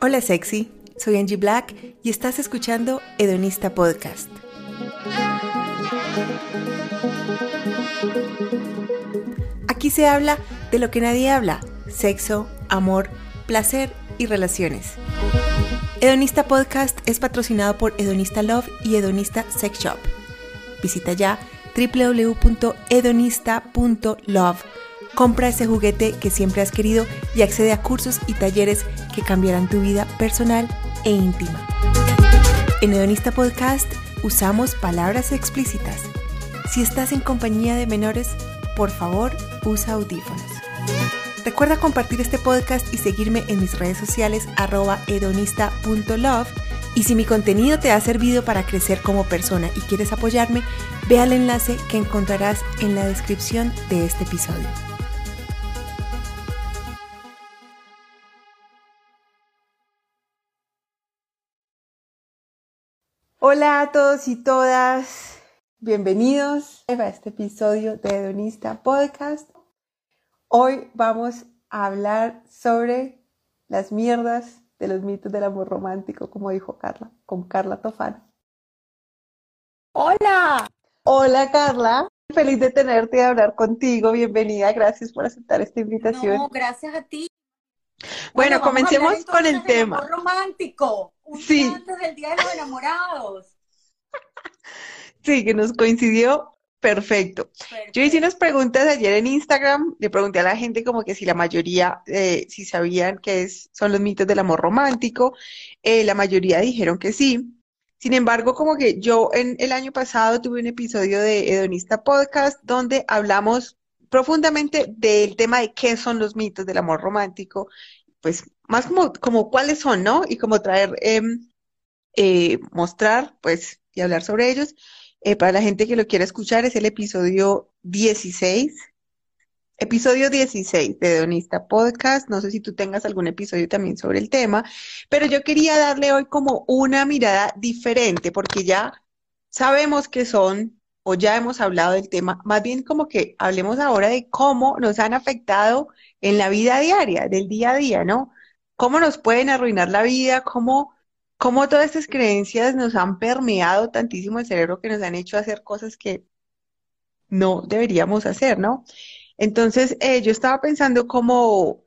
Hola sexy, soy Angie Black y estás escuchando Hedonista Podcast. Aquí se habla de lo que nadie habla, sexo, amor, placer y relaciones. Hedonista Podcast es patrocinado por Hedonista Love y Hedonista Sex Shop. Visita ya www.hedonista.love. Compra ese juguete que siempre has querido y accede a cursos y talleres que cambiarán tu vida personal e íntima. En Hedonista Podcast usamos palabras explícitas. Si estás en compañía de menores, por favor, usa audífonos. Recuerda compartir este podcast y seguirme en mis redes sociales arroba. Y si mi contenido te ha servido para crecer como persona y quieres apoyarme, ve al enlace que encontrarás en la descripción de este episodio. Hola a todos y todas, bienvenidos a este episodio de Hedonista Podcast. Hoy vamos a hablar sobre las mierdas de los mitos del amor romántico, como dijo Carla, con Carla Tofano. Hola. Hola Carla, feliz de tenerte y de hablar contigo. Bienvenida, gracias por aceptar esta invitación. No, gracias a ti. Bueno, comencemos con el tema. Amor romántico, un sí. día antes del Día de los Enamorados. Sí, que nos coincidió Perfecto. Yo hice unas preguntas ayer en Instagram, le pregunté a la gente como que si la mayoría, eh, si sabían que es, son los mitos del amor romántico, eh, la mayoría dijeron que sí. Sin embargo, como que yo en el año pasado tuve un episodio de Hedonista Podcast donde hablamos profundamente del tema de qué son los mitos del amor romántico, pues más como, como cuáles son, ¿no? Y como traer, em, eh, mostrar, pues, y hablar sobre ellos. Eh, para la gente que lo quiera escuchar, es el episodio 16. Episodio 16 de Donista Podcast. No sé si tú tengas algún episodio también sobre el tema, pero yo quería darle hoy como una mirada diferente, porque ya sabemos que son, o ya hemos hablado del tema, más bien como que hablemos ahora de cómo nos han afectado en la vida diaria, del día a día, ¿no? Cómo nos pueden arruinar la vida, cómo cómo todas estas creencias nos han permeado tantísimo el cerebro que nos han hecho hacer cosas que no deberíamos hacer, ¿no? Entonces, eh, yo estaba pensando como,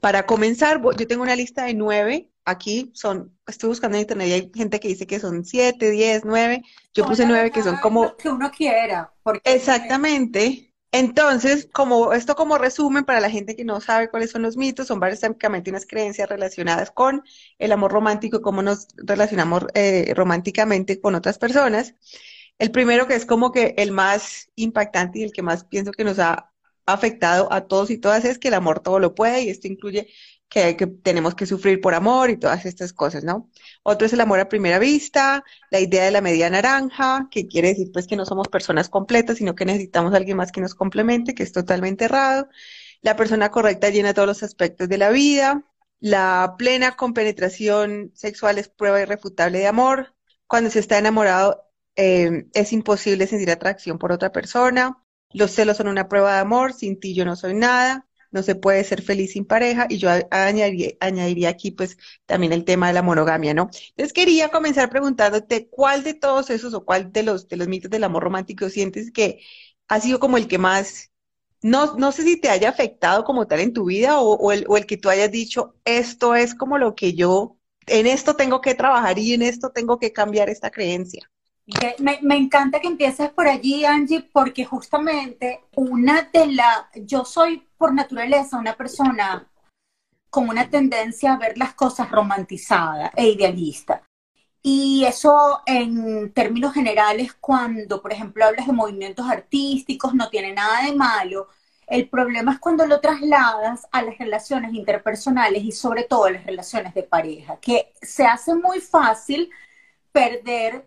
para comenzar, yo tengo una lista de nueve, aquí son, estoy buscando en internet y hay gente que dice que son siete, diez, nueve, yo puse nueve que son como... Que uno quiera. Porque... Exactamente. Entonces, como esto como resumen para la gente que no sabe cuáles son los mitos, son básicamente unas creencias relacionadas con el amor romántico, cómo nos relacionamos eh, románticamente con otras personas. El primero que es como que el más impactante y el que más pienso que nos ha afectado a todos y todas es que el amor todo lo puede y esto incluye que, tenemos que sufrir por amor y todas estas cosas, ¿no? Otro es el amor a primera vista, la idea de la media naranja, que quiere decir pues que no somos personas completas, sino que necesitamos alguien más que nos complemente, que es totalmente errado. La persona correcta llena todos los aspectos de la vida. La plena compenetración sexual es prueba irrefutable de amor. Cuando se está enamorado eh, es imposible sentir atracción por otra persona. Los celos son una prueba de amor, sin ti yo no soy nada no se puede ser feliz sin pareja y yo añadiría, aquí pues también el tema de la monogamia, ¿no? Entonces quería comenzar preguntándote cuál de todos esos o cuál de los, de los mitos del amor romántico sientes que ha sido como el que más, no, no sé si te haya afectado como tal en tu vida o, el, o el que tú hayas dicho, esto es como lo que yo, en esto tengo que trabajar y en esto tengo que cambiar esta creencia. Me, me, encanta que empieces por allí, Angie, porque justamente una de las, yo soy por naturaleza una persona con una tendencia a ver las cosas romantizadas e idealista. Y eso en términos generales, cuando, por ejemplo, hablas de movimientos artísticos, no tiene nada de malo. El problema es cuando lo trasladas a las relaciones interpersonales y sobre todo a las relaciones de pareja, que se hace muy fácil perder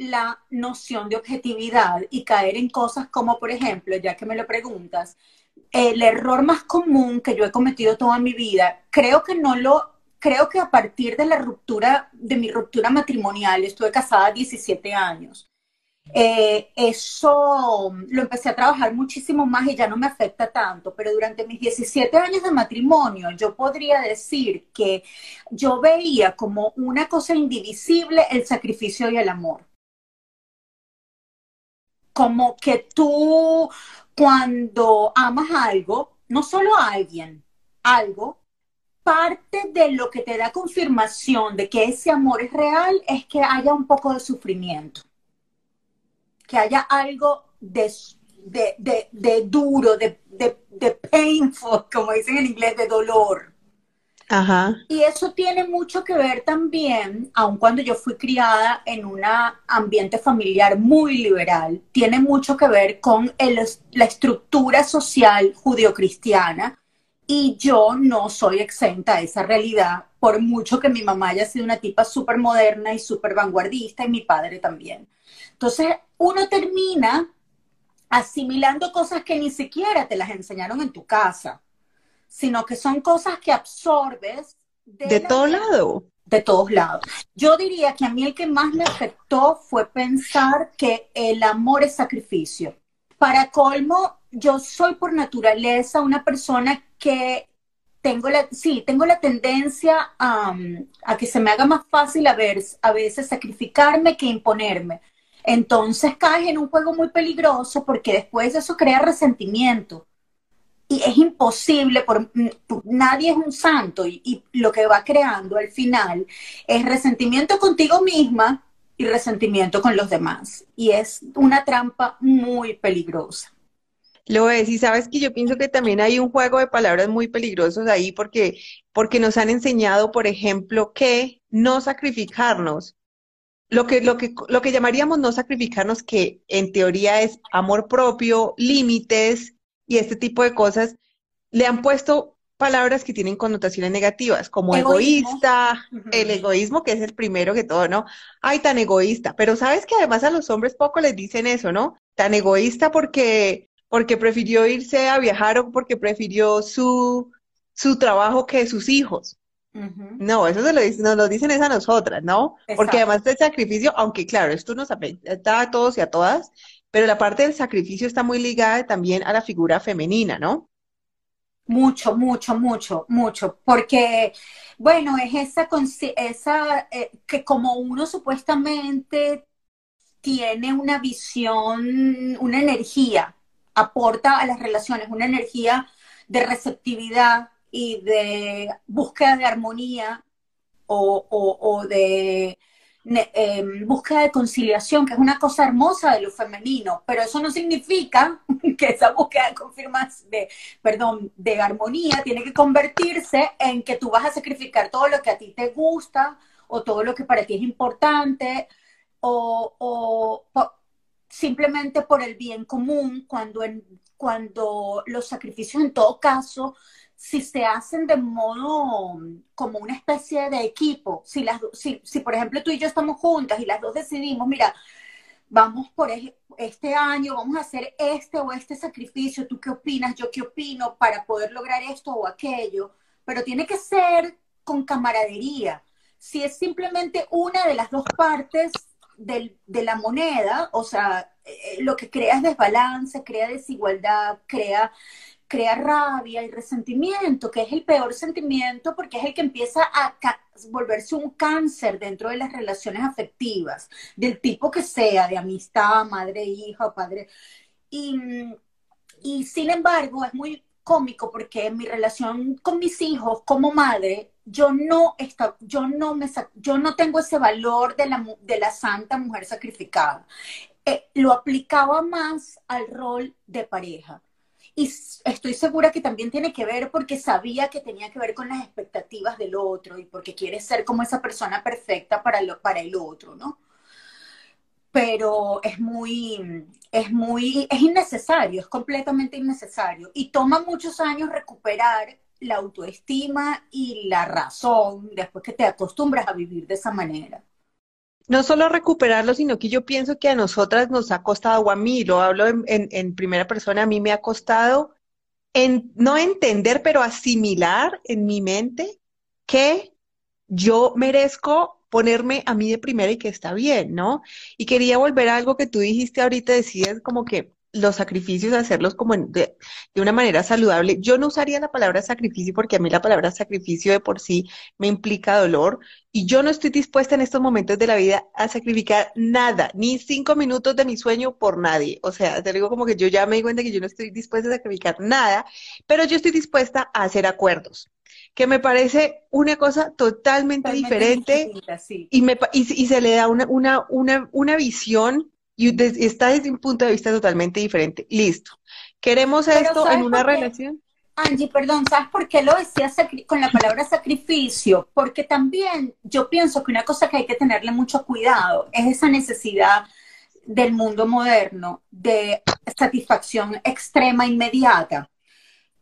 la noción de objetividad y caer en cosas como, por ejemplo, ya que me lo preguntas, el error más común que yo he cometido toda mi vida, creo que no lo, creo que a partir de la ruptura, de mi ruptura matrimonial, estuve casada 17 años, Eh, eso lo empecé a trabajar muchísimo más y ya no me afecta tanto, pero durante mis 17 años de matrimonio yo podría decir que yo veía como una cosa indivisible el sacrificio y el amor. Como que tú cuando amas algo, no solo a alguien, algo, parte de lo que te da confirmación de que ese amor es real es que haya un poco de sufrimiento que haya algo de, de, duro, de, de, painful, como dicen en inglés, de dolor. Ajá. Y eso tiene mucho que ver también, aun cuando yo fui criada en un ambiente familiar muy liberal, tiene mucho que ver con la estructura social judio-cristiana y yo no soy exenta a esa realidad, por mucho que mi mamá haya sido una tipa súper moderna y súper vanguardista y mi padre también. Entonces, uno termina asimilando cosas que ni siquiera te las enseñaron en tu casa, sino que son cosas que absorbes de, de todo lado. De todos lados. Yo diría que a mí el que más me afectó fue pensar que el amor es sacrificio. Para colmo, yo soy por naturaleza una persona que tengo la, sí, tengo la tendencia a, a que se me haga más fácil a, ver, a veces sacrificarme que imponerme. Entonces caes en un juego muy peligroso porque después eso crea resentimiento. Y es imposible, por, nadie es un santo y, y lo que va creando al final es resentimiento contigo misma y resentimiento con los demás. Y es una trampa muy peligrosa. Lo es, y sabes que yo pienso que también hay un juego de palabras muy peligrosos ahí porque, porque nos han enseñado, por ejemplo, que no sacrificarnos lo que, lo que, lo que llamaríamos no sacrificarnos, que en teoría es amor propio, límites y este tipo de cosas, le han puesto palabras que tienen connotaciones negativas, como egoísta, el egoísmo, que es el primero que todo, ¿no? Ay, tan egoísta. Pero sabes que además a los hombres poco les dicen eso, ¿no? Tan egoísta porque, porque prefirió irse a viajar o porque prefirió su, su trabajo que sus hijos. No, eso se lo dicen, nos lo dicen es a nosotras, ¿no? Porque además del sacrificio, aunque claro, esto nos afecta a todos y a todas, pero la parte del sacrificio está muy ligada también a la figura femenina, ¿no? Mucho, mucho, mucho, mucho, porque, bueno, es esa, esa eh, que como uno supuestamente tiene una visión, una energía, aporta a las relaciones, una energía de receptividad, y de búsqueda de armonía o, de em, búsqueda de conciliación, que es una cosa hermosa de lo femenino, pero eso no significa que esa búsqueda de armonía tiene que convertirse en que tú vas a sacrificar todo lo que a ti te gusta o todo lo que para ti es importante o, o simplemente por el bien común, cuando, en, cuando los sacrificios en todo caso si se hacen de modo como una especie de equipo, si, las, si, si por ejemplo tú y yo estamos juntas y las dos decidimos, mira, vamos por este año, vamos a hacer este o este sacrificio, tú qué opinas, yo qué opino para poder lograr esto o aquello, pero tiene que ser con camaradería. Si es simplemente una de las dos partes de la moneda, o sea, eh, lo que crea es desbalance, crea desigualdad, crea crea rabia y resentimiento, que es el peor sentimiento porque es el que empieza a volverse un cáncer dentro de las relaciones afectivas, del tipo que sea, de amistad, madre, hija, padre. Y, y sin embargo, es muy cómico porque en mi relación con mis hijos como madre, yo no, está, yo no, me, yo no tengo ese valor de la, de la santa mujer sacrificada. Eh, lo aplicaba más al rol de pareja y estoy segura que también tiene que ver porque sabía que tenía que ver con las expectativas del otro y porque quiere ser como esa persona perfecta para, lo, para el otro, ¿no? Pero es muy, es muy, es innecesario, es completamente innecesario. Y toma muchos años recuperar la autoestima y la razón después que te acostumbras a vivir de esa manera no solo recuperarlo, sino que yo pienso que a nosotras nos ha costado, o a mí, lo hablo en, primera persona, a mí me ha costado en, no entender, pero asimilar en mi mente que yo merezco ponerme a mí de primera y que está bien, ¿no? Y quería volver a algo que tú dijiste ahorita, decías como que los sacrificios, hacerlos como de, de, una manera saludable. Yo no usaría la palabra sacrificio porque a mí la palabra sacrificio de por sí me implica dolor y yo no estoy dispuesta en estos momentos de la vida a sacrificar nada, ni cinco minutos de mi sueño por nadie. O sea, te digo como que yo ya me di cuenta que yo no estoy dispuesta a sacrificar nada, pero yo estoy dispuesta a hacer acuerdos que me parece una cosa totalmente, diferente y, me, y, y, se le da una, una, una, una visión y está desde un punto de vista totalmente diferente. Listo. ¿Queremos esto en una relación? Angie, perdón, ¿sabes por qué lo decía con la palabra sacrificio? Porque también yo pienso que una cosa que hay que tenerle mucho cuidado es esa necesidad del mundo moderno de satisfacción extrema inmediata,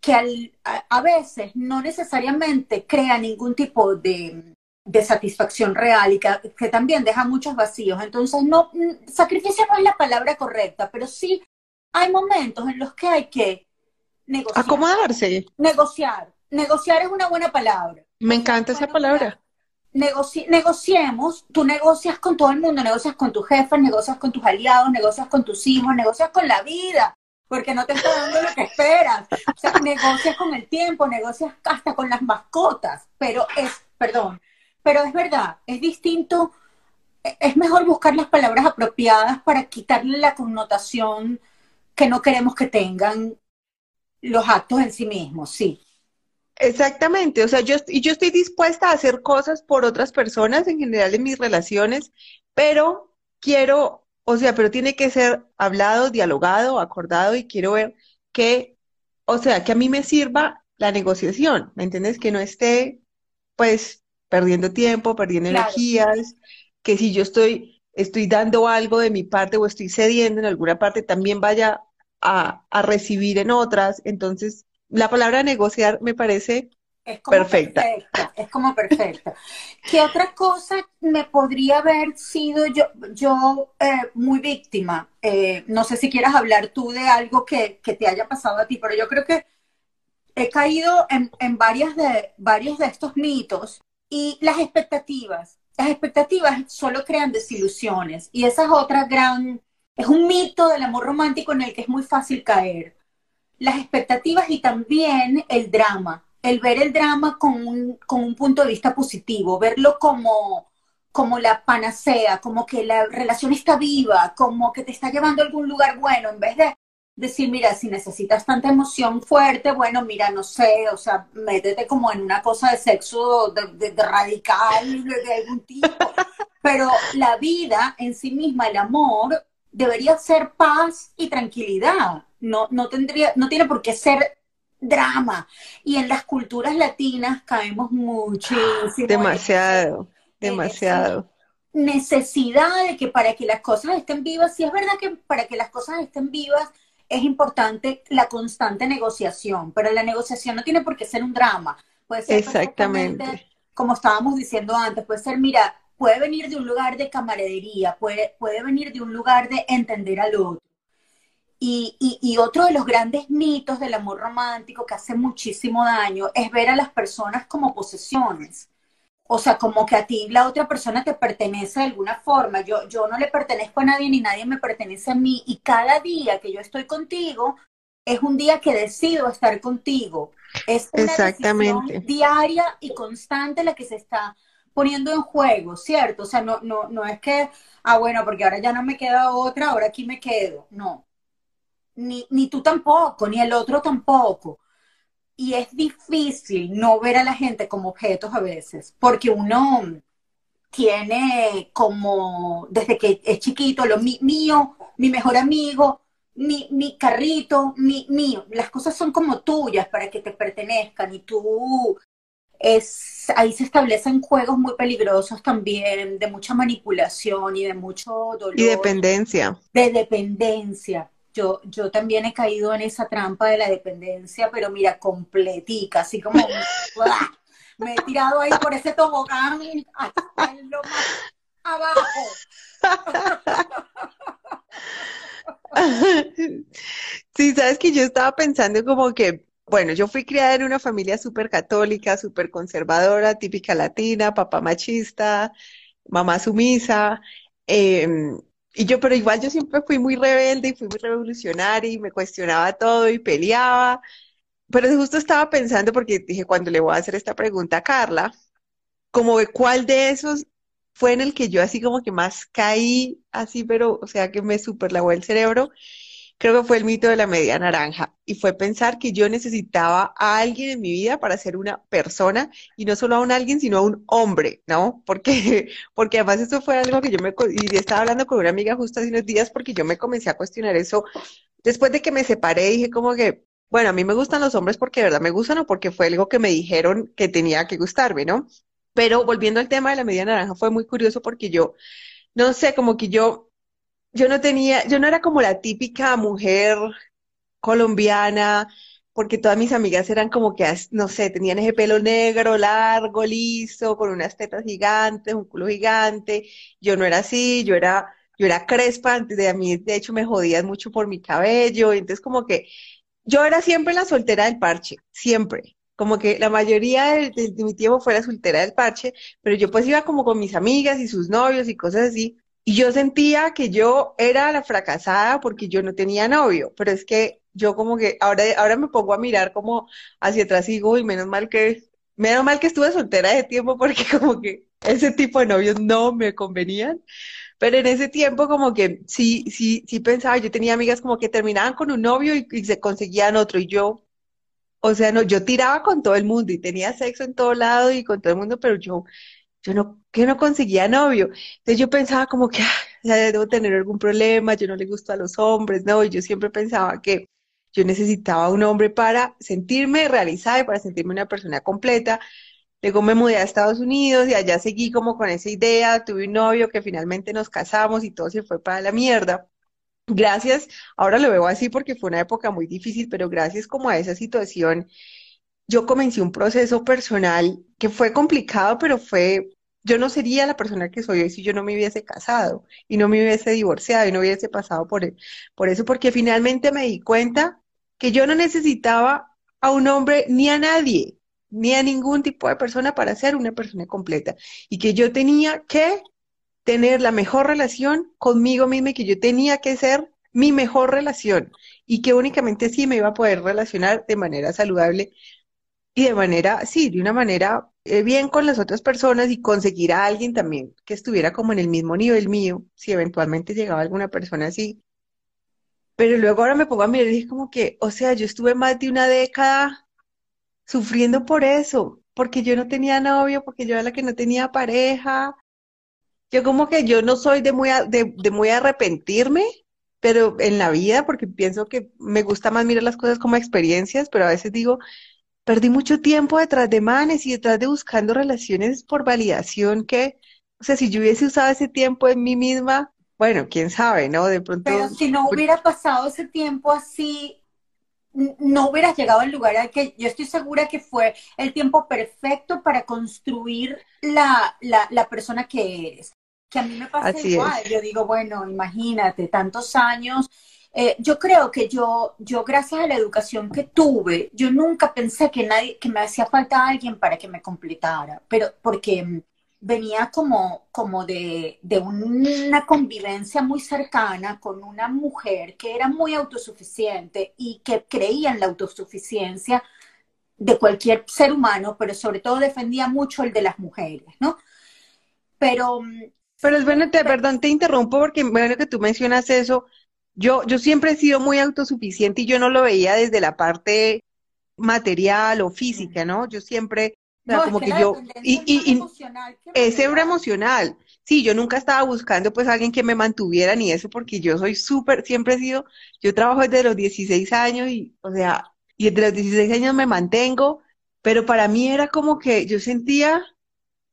que a veces no necesariamente crea ningún tipo de, de satisfacción real y que, también deja muchos vacíos. Entonces, no, mm, sacrificio no es la palabra correcta, pero sí hay momentos en los que hay que negociar. Acomodarse. Negociar. Negociar es una buena palabra. Me encanta esa palabra. negociemos, tú negocias con todo el mundo, negocias con tus jefes, negocias con tus aliados, negocias con tus hijos, negocias con la vida, porque no te está dando lo que esperas. O sea, negocias con el tiempo, negocias hasta con las mascotas, pero es, perdón, pero es verdad, es distinto, es mejor buscar las palabras apropiadas para quitarle la connotación que no queremos que tengan los actos en sí mismos, sí. Exactamente, o sea, yo, yo estoy dispuesta a hacer cosas por otras personas en general en mis relaciones, pero quiero, o sea, pero tiene que ser hablado, dialogado, acordado y quiero ver que, o sea, que a mí me sirva la negociación, ¿me entiendes? Que no esté, pues, perdiendo tiempo, perdiendo energías, que si yo estoy, estoy dando algo de mi parte o estoy cediendo en alguna parte, también vaya a, recibir en otras. Entonces, la palabra negociar me parece es como perfecta. Es como perfecta. ¿Qué otra cosa me podría haber sido yo, yo eh, muy víctima? Eh, no sé si quieras hablar tú de algo que, que, te haya pasado a ti, pero yo creo que he caído en, en varias de, varios de estos mitos y las expectativas. Las expectativas solo crean desilusiones y esa es otra gran, es un mito del amor romántico en el que es muy fácil caer. Las expectativas y también el drama, el ver el drama con un, con un punto de vista positivo, verlo como, como la panacea, como que la relación está viva, como que te está llevando a algún lugar bueno, en vez de decir, mira, si necesitas tanta emoción fuerte, bueno, mira, no sé, o sea, métete como en una cosa de sexo de, radical, de algún tipo. Pero la vida en sí misma, el amor, debería ser paz y tranquilidad. No, no tendría, no tiene por qué ser drama. Y en las culturas latinas caemos muchísimo. Demasiado, demasiado necesidad de que para que las cosas estén vivas, si es verdad que para que las cosas estén vivas es importante la constante negociación, pero la negociación no tiene por qué ser un drama. Puede ser Exactamente. Como estábamos diciendo antes, puede ser, mira, puede venir de un lugar de camaradería, puede, puede venir de un lugar de entender al otro. Y, y, y, otro de los grandes mitos del amor romántico que hace muchísimo daño es ver a las personas como posesiones. O sea, como que a ti la otra persona te pertenece de alguna forma. Yo, yo no le pertenezco a nadie ni nadie me pertenece a mí. Y cada día que yo estoy contigo es un día que decido estar contigo. Es una Exactamente. diaria y constante la que se está poniendo en juego, ¿cierto? O sea, no, no, no es que, ah, bueno, porque ahora ya no me queda otra, ahora aquí me quedo. No. Ni, ni tú tampoco, ni el otro tampoco y es difícil no ver a la gente como objetos a veces, porque uno tiene como, desde que es chiquito, lo mío, mi mejor amigo, mi, mi carrito, mi, mío. Las cosas son como tuyas para que te pertenezcan y tú es, ahí se establecen juegos muy peligrosos también, de mucha manipulación y de mucho dolor. Y dependencia. De dependencia. Yo, yo también he caído en esa trampa de la dependencia, pero mira, completica, así como me he tirado ahí por ese tobogán hasta lo más abajo. Sí, sabes que yo estaba pensando como que, bueno, yo fui criada en una familia súper católica, súper conservadora, típica latina, papá machista, mamá sumisa. Em, y yo, pero igual yo siempre fui muy rebelde y fui muy revolucionaria y me cuestionaba todo y peleaba. Pero justo estaba pensando porque dije, cuando le voy a hacer esta pregunta a Carla, como de cuál de esos fue en el que yo así como que más caí, así, pero, o sea, que me super lavó el cerebro, creo que fue el mito de la media naranja. Y fue pensar que yo necesitaba a alguien en mi vida para ser una persona, y no solo a un alguien, sino a un hombre, ¿no? Porque, porque además eso fue algo que yo me, y estaba hablando con una amiga justo hace unos días, porque yo me comencé a cuestionar eso. Después de que me separé, dije como que, bueno, a mí me gustan los hombres porque de verdad me gustan o porque fue algo que me dijeron que tenía que gustarme, ¿no? Pero volviendo al tema de la media naranja, fue muy curioso porque yo, no sé, como que yo, yo no tenía, yo no era como la típica mujer colombiana, porque todas mis amigas eran como que, no sé, tenían ese pelo negro, largo, liso, con unas tetas gigantes, un culo gigante. Yo no era así, yo era, yo era crespa, antes de a mí, de hecho, me jodían mucho por mi cabello, entonces como que yo era siempre la soltera del parche, siempre. Como que la mayoría de, mi tiempo fue la soltera del parche, pero yo pues iba como con mis amigas y sus novios y cosas así. Y yo sentía que yo era la fracasada porque yo no tenía novio, pero es que yo como que ahora, ahora me pongo a mirar como hacia atrás y digo, y menos mal que, menos mal que estuve soltera de tiempo porque como que ese tipo de novios no me convenían. Pero en ese tiempo como que sí, sí, sí pensaba, yo tenía amigas como que terminaban con un novio y, se conseguían otro y yo, o sea, no, yo tiraba con todo el mundo y tenía sexo en todo lado y con todo el mundo, pero yo, yo no, que no conseguía novio. Entonces yo pensaba como que, ah, debo tener algún problema, yo no le gusto a los hombres, no, y yo siempre pensaba que yo necesitaba un hombre para sentirme realizada y para sentirme una persona completa. Luego me mudé a Estados Unidos y allá seguí como con esa idea, tuve un novio que finalmente nos casamos y todo se fue para la mierda. Gracias, ahora lo veo así porque fue una época muy difícil, pero gracias como a esa situación, yo comencé un proceso personal que fue complicado, pero fue, yo no sería la persona que soy hoy si yo no me hubiese casado y no me hubiese divorciado y no hubiese pasado por, por eso, porque finalmente me di cuenta que yo no necesitaba a un hombre ni a nadie ni a ningún tipo de persona para ser una persona completa. Y que yo tenía que tener la mejor relación conmigo misma y que yo tenía que ser mi mejor relación y que únicamente así me iba a poder relacionar de manera saludable y de manera, sí, de una manera eh, bien con las otras personas y conseguir a alguien también que estuviera como en el mismo nivel mío, si eventualmente llegaba alguna persona así. Pero luego ahora me pongo a mirar y dije como que, o sea, yo estuve más de una década sufriendo por eso, porque yo no tenía novio, porque yo era la que no tenía pareja. Yo como que yo no soy de muy, de, muy arrepentirme, pero en la vida, porque pienso que me gusta más mirar las cosas como experiencias, pero a veces digo, perdí mucho tiempo detrás de manes y detrás de buscando relaciones por validación que, o sea, si yo hubiese usado ese tiempo en mí misma, bueno, quién sabe, ¿no? De pronto... Pero si no hubiera pasado ese tiempo así, no hubieras llegado al lugar al que yo estoy segura que fue el tiempo perfecto para construir la, la, persona que eres. Que a mí me pasa igual. Yo digo, bueno, imagínate, tantos años. Eh, yo creo que yo, yo, gracias a la educación que tuve, yo nunca pensé que nadie, que me hacía falta alguien para que me completara, pero porque venía como, como de, una convivencia muy cercana con una mujer que era muy autosuficiente y que creía en la autosuficiencia de cualquier ser humano, pero sobre todo defendía mucho el de las mujeres, ¿no? Pero... Pero es bueno, te, perdón, te interrumpo porque bueno que tú mencionas eso. Yo, yo siempre he sido muy autosuficiente y yo no lo veía desde la parte material o física, ¿no? Yo siempre no, como que, yo, y, y, emocional. Sí, yo nunca estaba buscando pues alguien que me mantuviera ni eso, porque yo soy súper, siempre he sido, yo trabajo desde los 16 años y, o sea, y desde los 16 años me mantengo, pero para mí era como que yo sentía,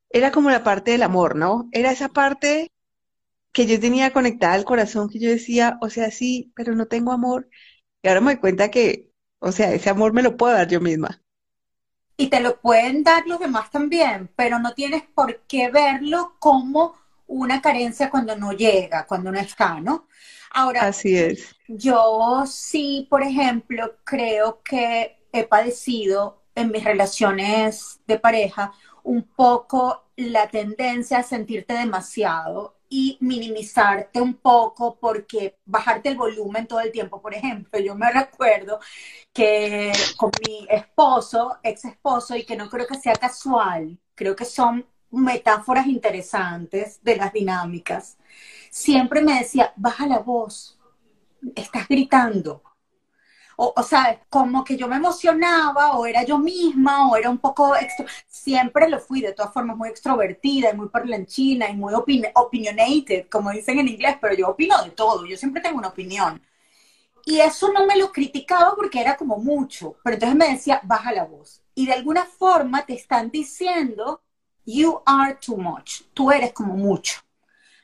era como la parte del amor, ¿no? Era esa parte que yo tenía conectada al corazón, que yo decía, o sea, sí, pero no tengo amor. Y ahora me doy cuenta que, o sea, ese amor me lo puedo dar yo misma y te lo pueden dar los demás también, pero no tienes por qué verlo como una carencia cuando no llega, cuando no está, ¿no? Ahora, así es. Yo sí, por ejemplo, creo que he padecido en mis relaciones de pareja un poco la tendencia a sentirte demasiado y minimizarte un poco porque bajarte el volumen todo el tiempo. Por ejemplo, yo me recuerdo que con mi esposo, ex esposo, y que no creo que sea casual, creo que son metáforas interesantes de las dinámicas, siempre me decía, baja la voz, estás gritando. O, sea, como que yo me emocionaba, o era yo misma, o era un poco, extro... siempre lo fui, de todas formas, muy extrovertida y muy parlanchina y muy opin opinionated, como dicen en inglés, pero yo opino de todo, yo siempre tengo una opinión. Y eso no me lo criticaba porque era como mucho, pero entonces me decía, baja la voz. Y de alguna forma te están diciendo, you are too much, tú eres como mucho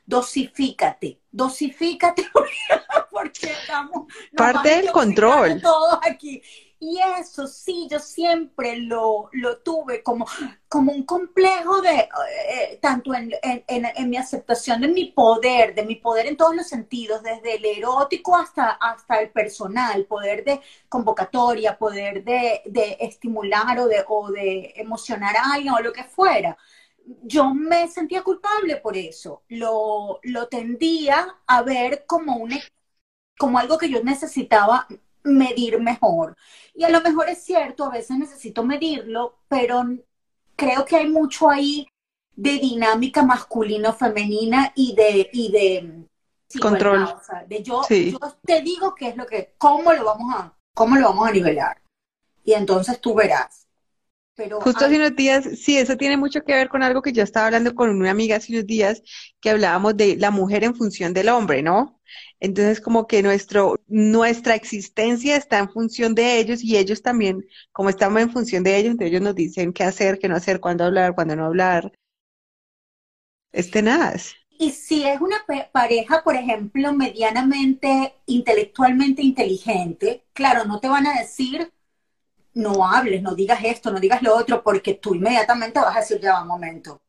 dosifícate, dosifícate porque estamos parte del control. Todos aquí. Y eso sí, yo siempre lo, lo tuve como, como un complejo de, eh, tanto en, en, en, mi aceptación de mi poder, de mi poder en todos los sentidos, desde el erótico hasta, hasta el personal, poder de convocatoria, poder de, de estimular o de, o de emocionar a alguien o lo que fuera yo me sentía culpable por eso. Lo, lo tendía a ver como, un, como algo que yo necesitaba medir mejor. Y a lo mejor es cierto, a veces necesito medirlo, pero creo que hay mucho ahí de dinámica masculino-femenina y de, y de control. de yo, yo te digo qué es lo que, cómo lo vamos a, cómo lo vamos a nivelar. Y entonces tú verás. Justo hace unos días, sí, eso tiene mucho que ver con algo que yo estaba hablando con una amiga hace unos días, que hablábamos de la mujer en función del hombre, ¿no? Entonces, como que nuestro, nuestra existencia está en función de ellos y ellos también, como estamos en función de ellos, entonces ellos nos dicen qué hacer, qué no hacer, cuándo hablar, cuándo no hablar. Es tenaz. Y si es una pareja, por ejemplo, medianamente intelectualmente inteligente, claro, no te van a decir no hables, no digas esto, no digas lo otro, porque tú inmediatamente vas a decir, ya va un momento,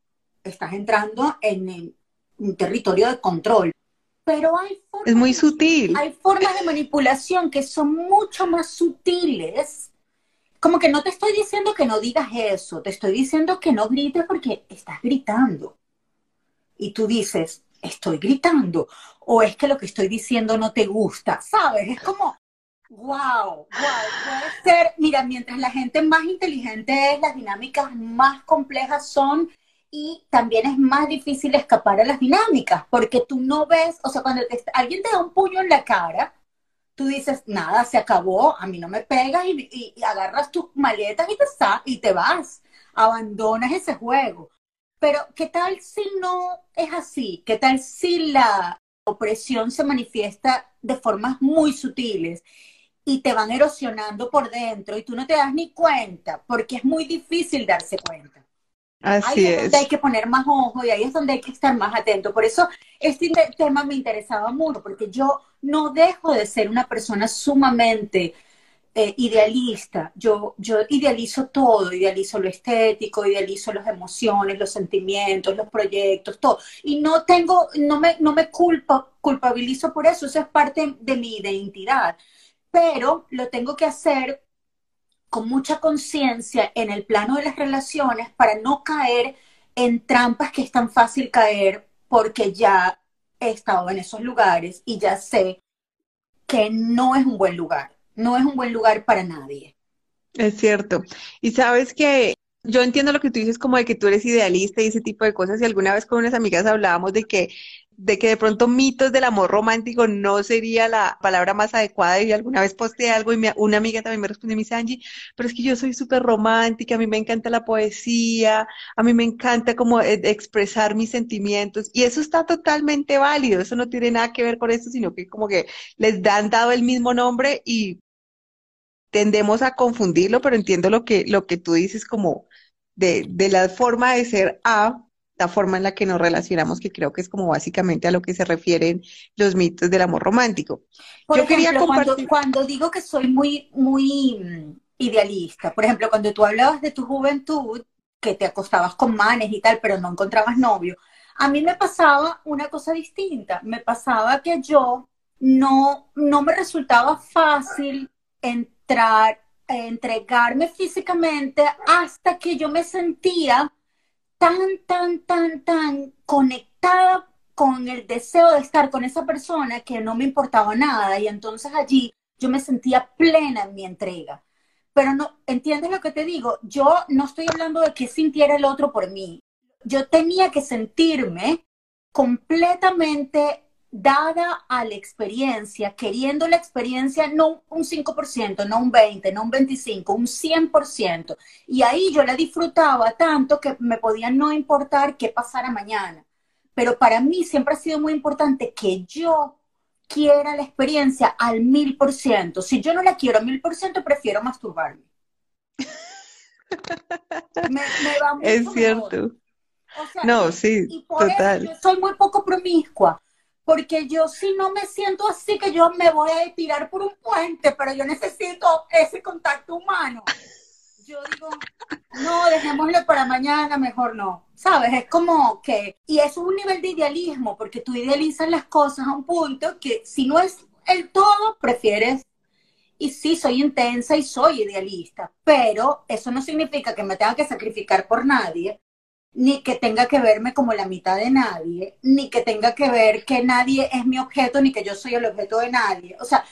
estás entrando en un territorio de control. Pero hay formas, es muy sutil. Hay formas de manipulación que son mucho más sutiles. Como que no te estoy diciendo que no digas eso, te estoy diciendo que no grites porque estás gritando. Y tú dices, estoy gritando, o es que lo que estoy diciendo no te gusta, ¿sabes? Es como, Wow, wow, puede ser, mira, mientras la gente más inteligente es, las dinámicas más complejas son y también es más difícil escapar a las dinámicas, porque tú no ves, o sea, cuando alguien te da un puño en la cara, tú dices, nada, se acabó, a mí no me pegas y, agarras tus maletas y te, y te vas, abandonas ese juego. Pero, ¿qué tal si no es así? ¿Qué tal si la opresión se manifiesta de formas muy sutiles? Y te van erosionando por dentro y tú no te das ni cuenta porque es muy difícil darse cuenta. Así ahí es, donde hay que poner más ojo y ahí es donde hay que estar más atento. Por eso este tema me interesaba mucho, porque yo no dejo de ser una persona sumamente eh, idealista. Yo, yo idealizo todo, idealizo lo estético, idealizo las emociones, los sentimientos, los proyectos, todo. Y no tengo, no me, no me culpa, culpabilizo por eso, eso es parte de mi identidad pero lo tengo que hacer con mucha conciencia en el plano de las relaciones para no caer en trampas que es tan fácil caer porque ya he estado en esos lugares y ya sé que no es un buen lugar, no es un buen lugar para nadie. Es cierto. Y sabes que yo entiendo lo que tú dices como de que tú eres idealista y ese tipo de cosas y alguna vez con unas amigas hablábamos de que de que de pronto mitos del amor romántico no sería la palabra más adecuada. Y alguna vez posteé algo y una amiga también me respondió, me dice, Angie, pero es que yo soy súper romántica, a mí me encanta la poesía, a mí me encanta como eh, expresar mis sentimientos y eso está totalmente válido, eso no tiene nada que ver con eso, sino que como que les dan dado el mismo nombre y tendemos a confundirlo, pero entiendo lo que, lo que tú dices como de, de la forma de ser A la forma en la que nos relacionamos, que creo que es como básicamente a lo que se refieren los mitos del amor romántico. Yo quería compartir... cuando, digo que soy muy, muy mm, idealista, por ejemplo, cuando tú hablabas de tu juventud, que te acostabas con manes y tal, pero no encontrabas novio, a mí me pasaba una cosa distinta, me pasaba que yo no, no me resultaba fácil entrar, entregarme físicamente hasta que yo me sentía tan, tan, tan, tan conectada con el deseo de estar con esa persona que no me importaba nada y entonces allí yo me sentía plena en mi entrega. Pero no, ¿entiendes lo que te digo? Yo no estoy hablando de que sintiera el otro por mí. Yo tenía que sentirme completamente dada a la experiencia, queriendo la experiencia no un 5%, no un 20%, no un 25%, un 100%. Y ahí yo la disfrutaba tanto que me podía no importar qué pasara mañana. Pero para mí siempre ha sido muy importante que yo quiera la experiencia al mil por ciento. Si yo no la quiero al mil por ciento, prefiero masturbarme. me, va es cierto. no, sí, total. yo soy muy poco promiscua porque yo si no me siento así que yo me voy a tirar por un puente, pero yo necesito ese contacto humano. Yo digo, no, dejémoslo para mañana, mejor no. ¿Sabes? Es como que, y es un nivel de idealismo, porque tú idealizas las cosas a un punto que si no es el todo, prefieres. Y sí, soy intensa y soy idealista, pero eso no significa que me tenga que sacrificar por nadie, ni que tenga que verme como la mitad de nadie, ni que tenga que ver que nadie es mi objeto, ni que yo soy el objeto de nadie. O sea,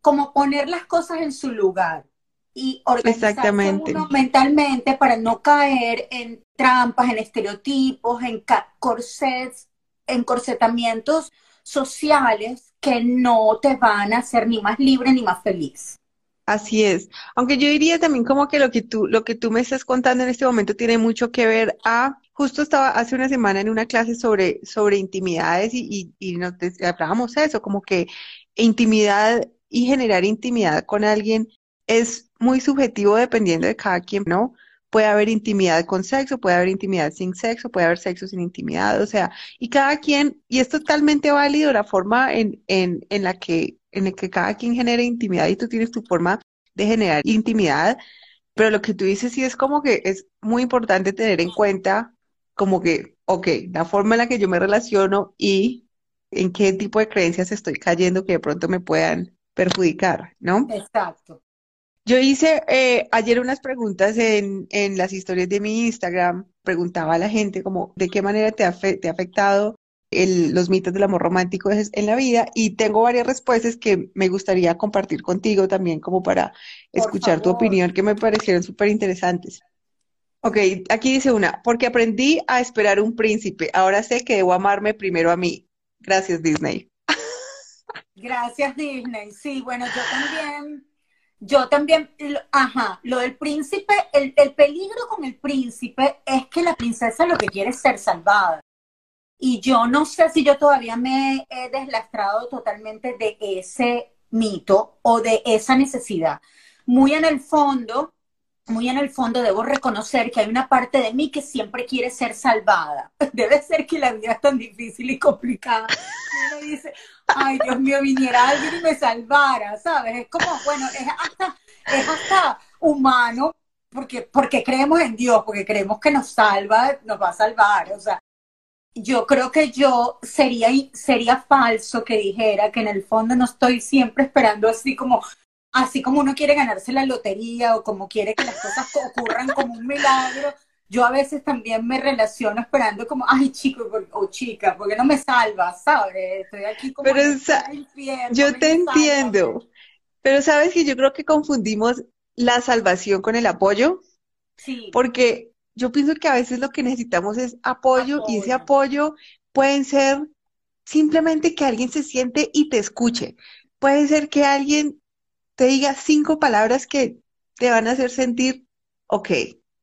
como poner las cosas en su lugar y organizarse uno mentalmente para no caer en trampas, en estereotipos, en corsets, en corsetamientos sociales que no te van a hacer ni más libre ni más feliz. Así es. Aunque yo diría también como que lo que tú, lo que tú me estás contando en este momento tiene mucho que ver a, justo estaba hace una semana en una clase sobre, sobre intimidades y, y, y nos hablábamos eso, como que intimidad y generar intimidad con alguien es muy subjetivo dependiendo de cada quien, ¿no? Puede haber intimidad con sexo, puede haber intimidad sin sexo, puede haber sexo sin intimidad, o sea, y cada quien, y es totalmente válido la forma en, en, en la que en la que cada quien genera intimidad y tú tienes tu forma de generar intimidad, pero lo que tú dices sí es como que es muy importante tener en cuenta como que, ok, la forma en la que yo me relaciono y en qué tipo de creencias estoy cayendo que de pronto me puedan perjudicar, ¿no? Exacto. Yo hice eh, ayer unas preguntas en, en las historias de mi Instagram, preguntaba a la gente como de qué manera te ha, te ha afectado los mitos del amor romántico en la vida y tengo varias respuestas que me gustaría compartir contigo también como para escuchar tu opinión que me parecieron súper interesantes. Ok, aquí dice una, porque aprendí a esperar un príncipe, ahora sé que debo amarme primero a mí. Gracias Disney. Gracias Disney. Sí, bueno, yo también, yo también, ajá, lo del príncipe, el, el peligro con el príncipe es que la princesa lo que quiere es ser salvada. Y yo no sé si yo todavía me he deslastrado totalmente de ese mito o de esa necesidad. Muy en el fondo, muy en el fondo debo reconocer que hay una parte de mí que siempre quiere ser salvada. Debe ser que la vida es tan difícil y complicada. Uno dice, ay Dios mío, viniera alguien y me salvara, ¿sabes? Es como, bueno, es hasta, es hasta humano porque, porque creemos en Dios, porque creemos que nos salva, nos va a salvar. O sea, yo creo que yo sería, sería falso que dijera que en el fondo no estoy siempre esperando así como, así como uno quiere ganarse la lotería o como quiere que las cosas ocurran como un milagro. Yo a veces también me relaciono esperando como, ay chico o chica, porque no me salvas, ¿sabes? Estoy aquí como Pero yo te entiendo. Pero sabes que yo creo que confundimos la salvación con el apoyo. Sí. Porque yo pienso que a veces lo que necesitamos es apoyo, y ese apoyo pueden ser simplemente que alguien se siente y te escuche. Puede ser que alguien te diga cinco palabras que te van a hacer sentir, ok,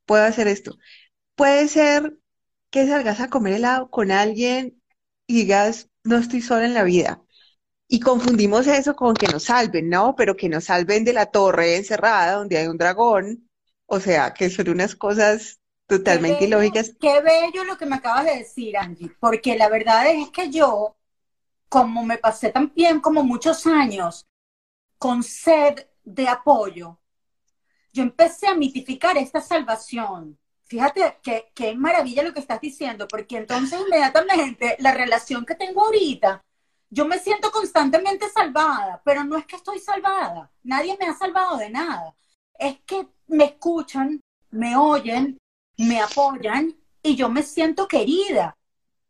puedo hacer esto. Puede ser que salgas a comer helado con alguien y digas, no estoy sola en la vida. Y confundimos eso con que nos salven, ¿no? Pero que nos salven de la torre encerrada donde hay un dragón. O sea, que son unas cosas Totalmente ilógicas. Qué bello lo que me acabas de decir, Angie, porque la verdad es que yo, como me pasé también como muchos años con sed de apoyo, yo empecé a mitificar esta salvación. Fíjate qué que maravilla lo que estás diciendo, porque entonces inmediatamente la relación que tengo ahorita, yo me siento constantemente salvada, pero no es que estoy salvada, nadie me ha salvado de nada. Es que me escuchan, me oyen, me apoyan y yo me siento querida.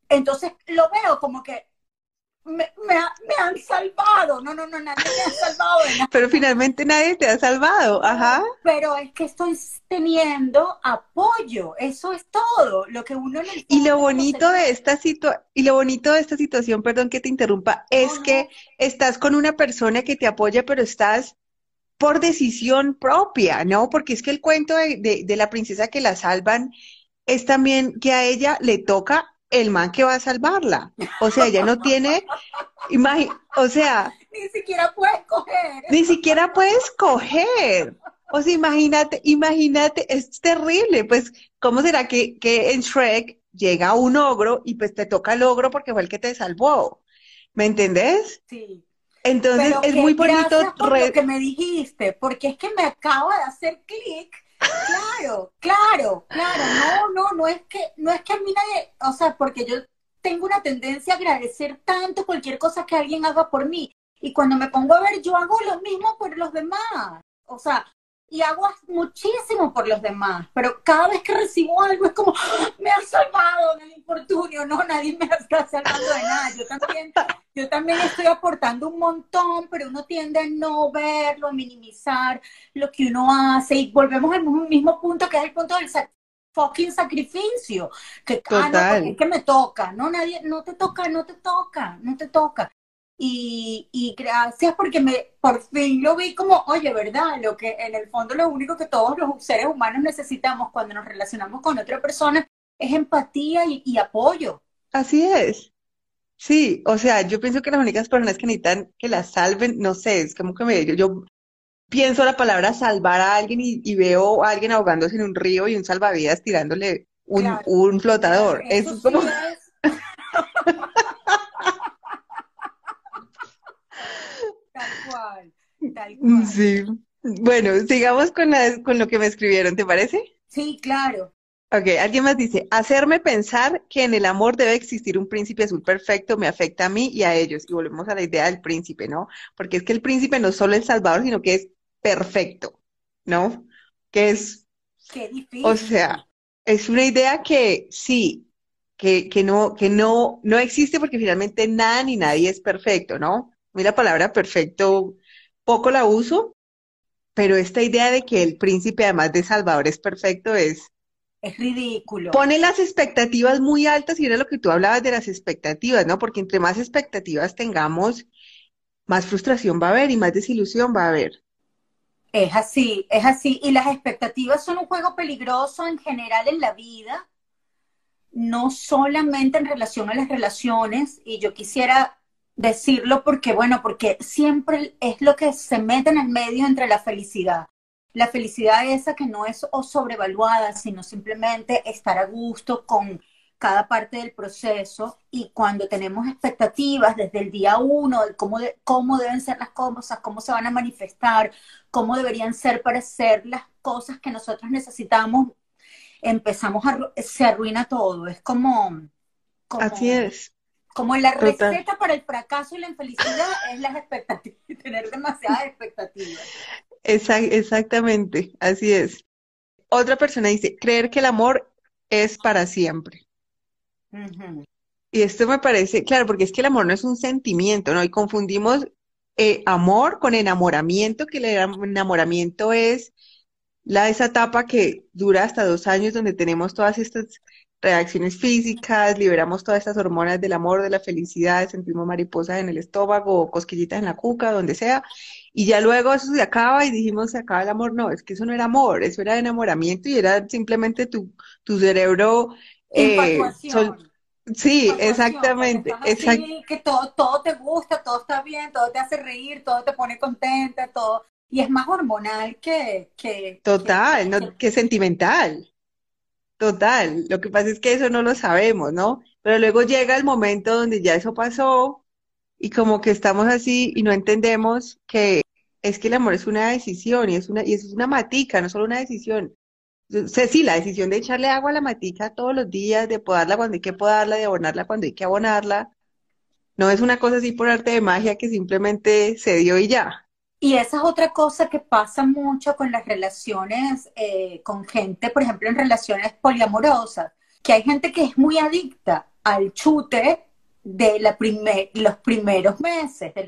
Entonces lo veo como que me, han salvado. No, no, no, nadie me ha salvado. Pero finalmente nadie te ha salvado, ajá. Pero es que estoy teniendo apoyo, eso es todo, lo que uno Y lo bonito de esta situación, y lo bonito de esta situación, perdón que te interrumpa, es que estás con una persona que te apoya, pero estás por decisión propia, ¿no? Porque es que el cuento de, de la princesa que la salvan es también que a ella le toca el man que va a salvarla. O sea, ella no tiene, o sea... Ni siquiera puede escoger. Ni siquiera puede escoger. O sea, imagínate, imagínate, es terrible. Pues, ¿cómo será que, que en Shrek llega un ogro y pues te toca el ogro porque fue el que te salvó? ¿Me entendés? Sí. Entonces es muy bonito. Por lo que me dijiste, porque es que me acaba de hacer clic Claro, claro, claro. No, no, no es que, no es que a mí nadie, o sea, porque yo tengo una tendencia a agradecer tanto cualquier cosa que alguien haga por mí. Y cuando me pongo a ver, yo hago lo mismo por los demás. O sea, y hago muchísimo por los demás, pero cada vez que recibo algo es como, ah, me ha salvado del infortunio, no, nadie me está salvando de nada, yo también, yo también estoy aportando un montón, pero uno tiende a no verlo, a minimizar lo que uno hace, y volvemos al mismo punto que es el punto del fucking sacrificio, que, ah, es que me toca, no, nadie, no te toca, no te toca, no te toca. Y, y, gracias porque me por fin lo vi como, oye, ¿verdad? Lo que en el fondo lo único que todos los seres humanos necesitamos cuando nos relacionamos con otra persona es empatía y, apoyo. Así es. Sí, o sea, yo pienso que las únicas personas que necesitan que la salven, no sé, es como que me, yo, yo pienso la palabra salvar a alguien y, veo a alguien ahogándose en un río y un salvavidas tirándole un, un flotador. Eso, es como... Mm, sí. Bueno, sigamos con, con lo que me escribieron, ¿te parece? Sí, claro. Ok, alguien más dice, hacerme pensar que en el amor debe existir un príncipe azul perfecto me afecta a mí y a ellos. Y volvemos a la idea del príncipe, ¿no? Porque es que el príncipe no es solo el salvador, sino que es perfecto, ¿no? Que es... Qué difícil. O sea, es una idea que sí, que, que, no, que no, no existe porque finalmente nada ni nadie es perfecto, ¿no? Mí la palabra perfecto poco la uso, pero esta idea de que el príncipe, además de Salvador, es perfecto es... Es ridículo. Pone las expectativas muy altas y era lo que tú hablabas de las expectativas, ¿no? Porque entre más expectativas tengamos, más frustración va a haber y más desilusión va a haber. Es así, es así. Y las expectativas son un juego peligroso en general en la vida, no solamente en relación a las relaciones. Y yo quisiera decirlo porque, bueno, porque siempre es lo que se mete en el medio entre la felicidad. La felicidad esa que no es o sobrevaluada, sino simplemente estar a gusto con cada parte del proceso y cuando tenemos expectativas desde el día uno de cómo, de, cómo deben ser las cosas, cómo se van a manifestar, cómo deberían ser para ser las cosas que nosotros necesitamos, empezamos a, se arruina todo. Es como, como Así es. Como la receta para el fracaso y la infelicidad es las expectativas, tener demasiadas expectativas. exactamente, así es. Otra persona dice, creer que el amor es para siempre. Y esto me parece, claro, porque es que el amor no es un sentimiento, ¿no? Y confundimos eh, amor con enamoramiento, que el enamoramiento es la, esa etapa que dura hasta dos años, donde tenemos todas estas reacciones físicas, liberamos todas estas hormonas del amor, de la felicidad, sentimos mariposas en el estómago, cosquillitas en la cuca, donde sea, y ya luego eso se acaba y dijimos se acaba el amor, no, es que eso no era amor, eso era enamoramiento y era simplemente tu, tu cerebro... Eh, sí, exactamente. que todo, todo te gusta, todo está bien, todo te hace reír, todo te pone contenta, todo... Y es más hormonal que... que Total, no, que sentimental. Total, lo que pasa es que eso no lo sabemos, ¿no? Pero luego llega el momento donde ya eso pasó y como que estamos así y no entendemos que es que el amor es una decisión y es una, y es una matica, no solo una decisión. O sí, la decisión de echarle agua a la matica todos los días, de podarla cuando hay que podarla, de abonarla cuando hay que abonarla, no es una cosa así por arte de magia que simplemente se dio y ya. Y esa es otra cosa que pasa mucho con las relaciones eh, con gente, por ejemplo, en relaciones poliamorosas. que hay gente que es muy adicta al chute de la los primeros meses, de,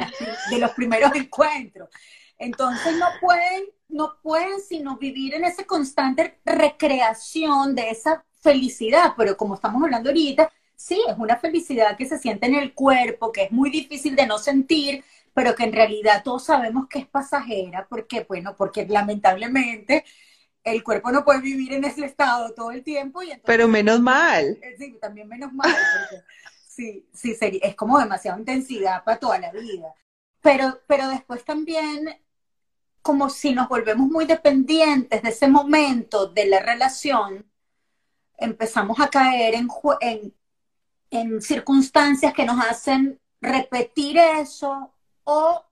de los primeros encuentros. Entonces no pueden, no pueden sino vivir en esa constante recreación de esa felicidad, pero como estamos hablando ahorita, sí, es una felicidad que se siente en el cuerpo, que es muy difícil de no sentir, pero que en realidad todos sabemos que es pasajera, porque, bueno, porque lamentablemente el cuerpo no puede vivir en ese estado todo el tiempo. Y pero menos mal. Eh, sí, también menos mal, porque sí, sí, sería, es como demasiada intensidad para toda la vida. Pero, pero después también como si nos volvemos muy dependientes de ese momento de la relación, empezamos a caer en, en, en circunstancias que nos hacen repetir eso o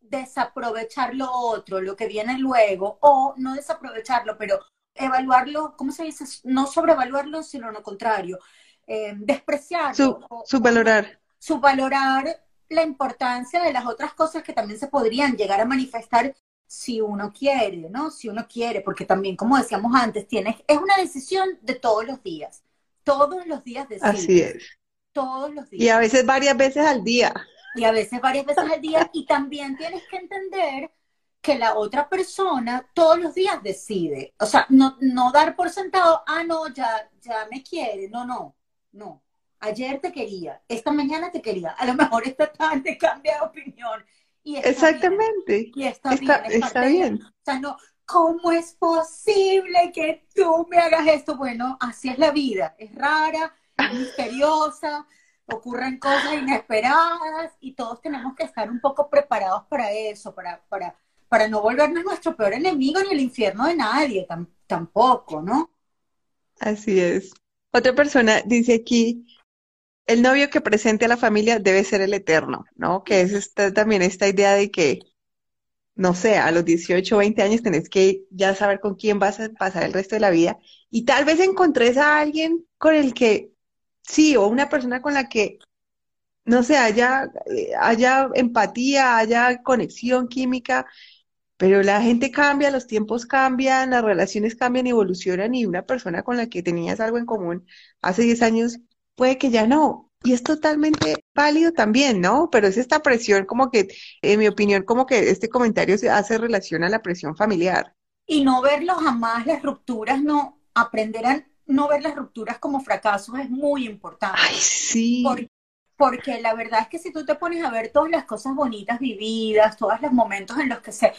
desaprovechar lo otro, lo que viene luego, o no desaprovecharlo, pero evaluarlo, ¿cómo se dice? No sobrevaluarlo, sino lo contrario, eh, despreciarlo. subvalorar. Subvalorar la importancia de las otras cosas que también se podrían llegar a manifestar si uno quiere, ¿no? Si uno quiere, porque también, como decíamos antes, tienes, es una decisión de todos los días. Todos los días decides. Así es. Todos los días. Y a veces varias veces al día. Y a veces varias veces al día. Y también tienes que entender que la otra persona todos los días decide. O sea, no, no dar por sentado, ah, no, ya, ya me quiere. No, no, no. Ayer te quería, esta mañana te quería, a lo mejor esta tarde cambia de opinión Exactamente. Y está, bien. Está bien. O sea, no, ¿cómo es posible que tú me hagas esto? Bueno, así es la vida. Es rara, es misteriosa, ocurren cosas inesperadas y todos tenemos que estar un poco preparados para eso, para, para, para no volvernos nuestro peor enemigo ni el infierno de nadie, tampoco, ¿no? Así es. Otra persona dice aquí, el novio que presente a la familia debe ser el eterno, ¿no? Que es esta, también esta idea de que, no sé, a los 18 o 20 años tenés que ya saber con quién vas a pasar el resto de la vida y tal vez encontres a alguien con el que, sí, o una persona con la que, no sé, haya, eh, haya empatía, haya conexión química, pero la gente cambia, los tiempos cambian, las relaciones cambian, evolucionan y una persona con la que tenías algo en común hace 10 años puede que ya no. Y es totalmente válido también, ¿no? Pero es esta presión como que, en mi opinión, como que este comentario se hace relación a la presión familiar. Y no verlo jamás, las rupturas, no, aprender a no ver las rupturas como fracasos es muy importante. Ay, sí. Porque, porque la verdad es que si tú te pones a ver todas las cosas bonitas vividas, todos los momentos en los que se,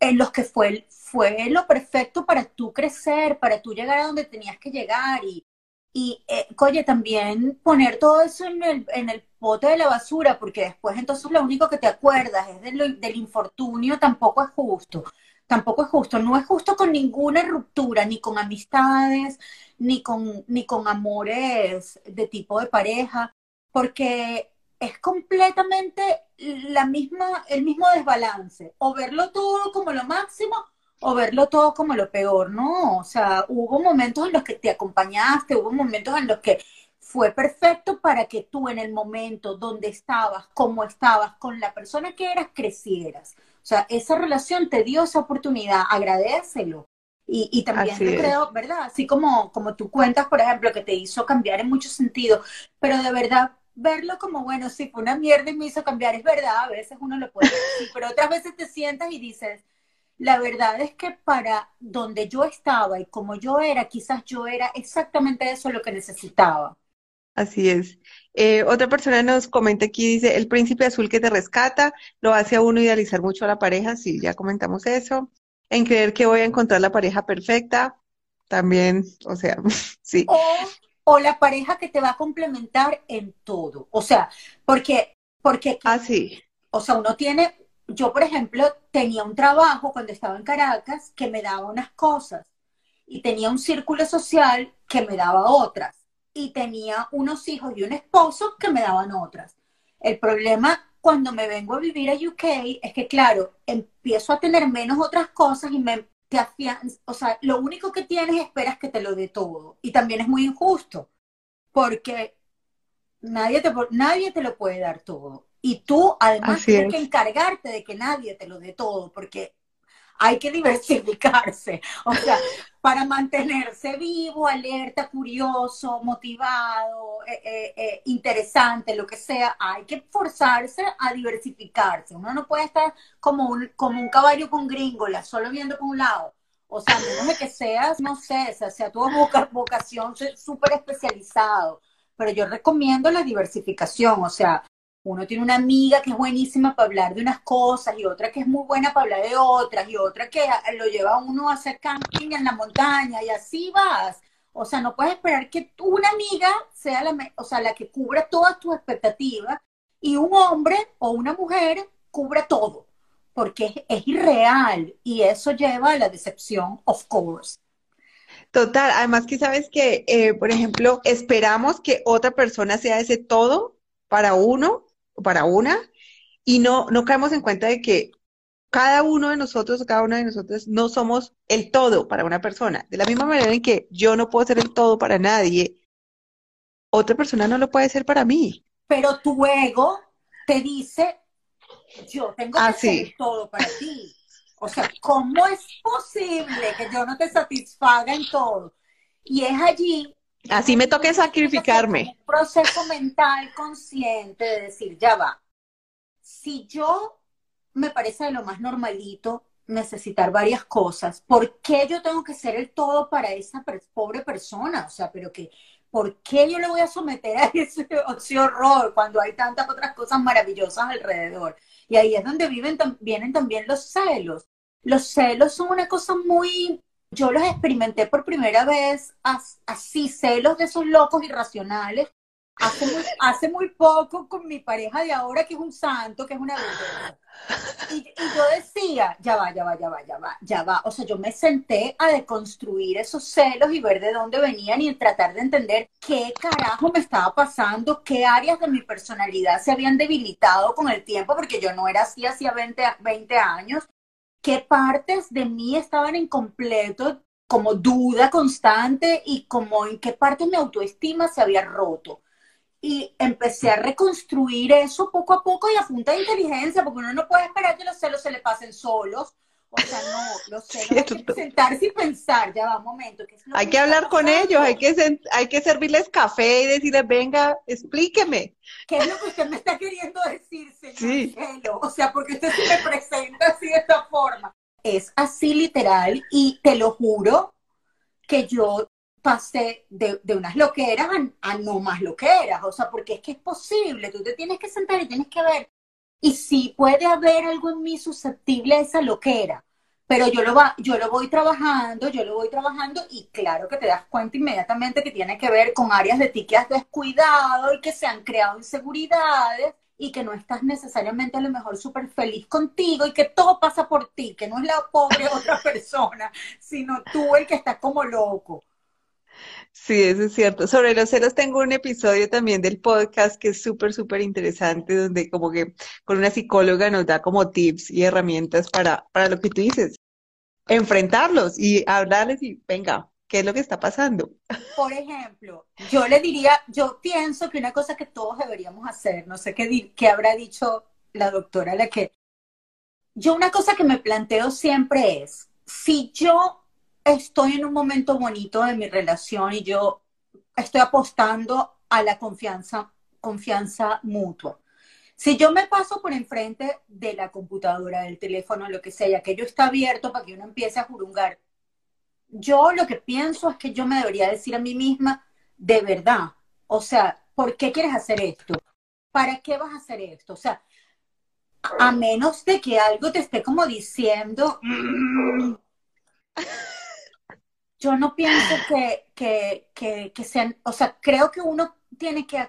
en los que fue, fue lo perfecto para tú crecer, para tú llegar a donde tenías que llegar y, y, eh, oye, también poner todo eso en el, en el pote de la basura, porque después entonces lo único que te acuerdas es del, del infortunio, tampoco es justo. Tampoco es justo. No es justo con ninguna ruptura, ni con amistades, ni con, ni con amores de tipo de pareja, porque es completamente la misma, el mismo desbalance. O verlo todo como lo máximo o verlo todo como lo peor, ¿no? O sea, hubo momentos en los que te acompañaste, hubo momentos en los que fue perfecto para que tú en el momento donde estabas, como estabas, con la persona que eras, crecieras. O sea, esa relación te dio esa oportunidad, agradecelo. Y, y también creo, ¿verdad? Así como, como tú cuentas, por ejemplo, que te hizo cambiar en muchos sentidos, pero de verdad verlo como, bueno, sí, fue una mierda y me hizo cambiar, es verdad, a veces uno lo puede decir, pero otras veces te sientas y dices, la verdad es que para donde yo estaba y como yo era, quizás yo era exactamente eso lo que necesitaba. Así es. Eh, otra persona nos comenta aquí, dice, el príncipe azul que te rescata lo hace a uno idealizar mucho a la pareja, sí, ya comentamos eso. En creer que voy a encontrar la pareja perfecta, también, o sea, sí. O, o la pareja que te va a complementar en todo, o sea, porque, porque... Ah, sí. O sea, uno tiene yo, por ejemplo, tenía un trabajo cuando estaba en Caracas que me daba unas cosas y tenía un círculo social que me daba otras y tenía unos hijos y un esposo que me daban otras. El problema cuando me vengo a vivir a UK es que, claro, empiezo a tener menos otras cosas y me te o sea, lo único que tienes esperas que te lo dé todo. Y también es muy injusto, porque nadie te, nadie te lo puede dar todo. Y tú además tienes que encargarte de que nadie te lo dé todo, porque hay que diversificarse. O sea, para mantenerse vivo, alerta, curioso, motivado, eh, eh, eh, interesante, lo que sea, hay que forzarse a diversificarse. Uno no puede estar como un, como un caballo con gringola, solo viendo por un lado. O sea, a menos de que seas, no sé, sea, tu vocación súper especializado. Pero yo recomiendo la diversificación, o sea, uno tiene una amiga que es buenísima para hablar de unas cosas y otra que es muy buena para hablar de otras y otra que lo lleva a uno a hacer camping en la montaña y así vas. O sea, no puedes esperar que una amiga sea la, o sea, la que cubra todas tus expectativas y un hombre o una mujer cubra todo, porque es, irreal y eso lleva a la decepción, of course. Total, además que sabes que, eh, por ejemplo, esperamos que otra persona sea ese todo para uno para una y no, no caemos en cuenta de que cada uno de nosotros, cada una de nosotros no somos el todo para una persona. De la misma manera en que yo no puedo ser el todo para nadie, otra persona no lo puede ser para mí. Pero tu ego te dice, yo tengo que ser el todo para ti. O sea, ¿cómo es posible que yo no te satisfaga en todo? Y es allí Así me toca sacrificarme. Un proceso mental consciente de decir, ya va, si yo me parece de lo más normalito necesitar varias cosas, ¿por qué yo tengo que ser el todo para esa pobre persona? O sea, pero que, ¿por qué yo le voy a someter a ese, ese horror cuando hay tantas otras cosas maravillosas alrededor? Y ahí es donde viven, vienen también los celos. Los celos son una cosa muy yo los experimenté por primera vez así, celos de esos locos irracionales, hace muy, hace muy poco con mi pareja de ahora, que es un santo, que es una belleza. Y, yo decía, ya va, ya va, ya va, ya va, ya va. O sea, yo me senté a deconstruir esos celos y ver de dónde venían y tratar de entender qué carajo me estaba pasando, qué áreas de mi personalidad se habían debilitado con el tiempo, porque yo no era así hacía 20, 20 años qué partes de mí estaban en completo, como duda constante y como en qué parte mi autoestima se había roto. Y empecé a reconstruir eso poco a poco y a punta de inteligencia, porque uno no puede esperar que los celos se le pasen solos. O sea, no, los celos hay que sentarse y pensar, ya va, un momento. hay que, hablar con ellos, hay que, hay que servirles café y decirles, venga, explíqueme. ¿Qué es lo que usted me está queriendo decir, señor sí. O sea, porque usted se me presenta así de esta forma. Es así literal y te lo juro que yo pasé de, unas loqueras a, a, no más loqueras. O sea, porque es que es posible, tú te tienes que sentar y tienes que ver. Y sí puede haber algo en mí susceptible a esa loquera, pero yo lo, va, yo lo voy trabajando, yo lo voy trabajando y claro que te das cuenta inmediatamente que tiene que ver con áreas de ti que has descuidado y que se han creado inseguridades y que no estás necesariamente a lo mejor súper feliz contigo y que todo pasa por ti, que no es la pobre otra persona, sino tú el que está como loco. Sí, eso es cierto. Sobre los celos tengo un episodio también del podcast que es súper, súper interesante, donde como que con una psicóloga nos da como tips y herramientas para, para lo que tú dices, enfrentarlos y hablarles y venga, ¿qué es lo que está pasando? Por ejemplo, yo le diría, yo pienso que una cosa que todos deberíamos hacer, no sé qué, qué habrá dicho la doctora, la que yo una cosa que me planteo siempre es, si yo estoy en un momento bonito de mi relación y yo estoy apostando a la confianza, confianza mutua. Si yo me paso por enfrente de la computadora, del teléfono, lo que sea, y aquello está abierto para que uno empiece a jurungar, yo lo que pienso es que yo me debería decir a mí misma, de verdad, o sea, ¿por qué quieres hacer esto? ¿Para qué vas a hacer esto? O sea, a menos de que algo te esté como diciendo, mm, yo no pienso que, que, sean, o sea, creo que uno tiene que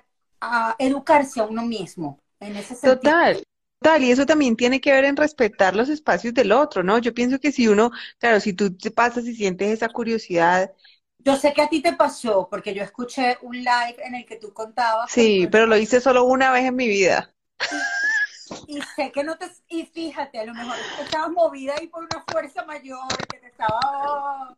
educarse a uno mismo en ese sentido. Total. Total, y eso también tiene que ver en respetar los espacios del otro, ¿no? Yo pienso que si uno, claro, si tú te pasas y sientes esa curiosidad. Yo sé que a ti te pasó, porque yo escuché un live en el que tú contabas. Sí, pero lo hice solo una vez en mi vida. Y, sé que no te. Y fíjate, a lo mejor estabas movida ahí por una fuerza mayor que te estaba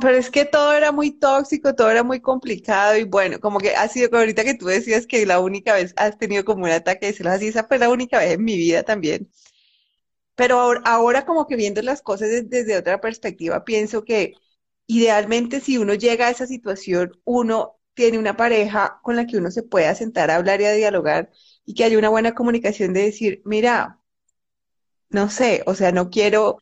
pero... es que todo era muy tóxico, todo era muy complicado y bueno, como que ha sido, ahorita que tú decías que la única vez has tenido como un ataque de celos así, esa fue la única vez en mi vida también. Pero ahora, como que viendo las cosas desde, otra perspectiva, pienso que idealmente si uno llega a esa situación, uno tiene una pareja con la que uno se pueda sentar a hablar y a dialogar y que haya una buena comunicación de decir, mira, no sé, o sea, no quiero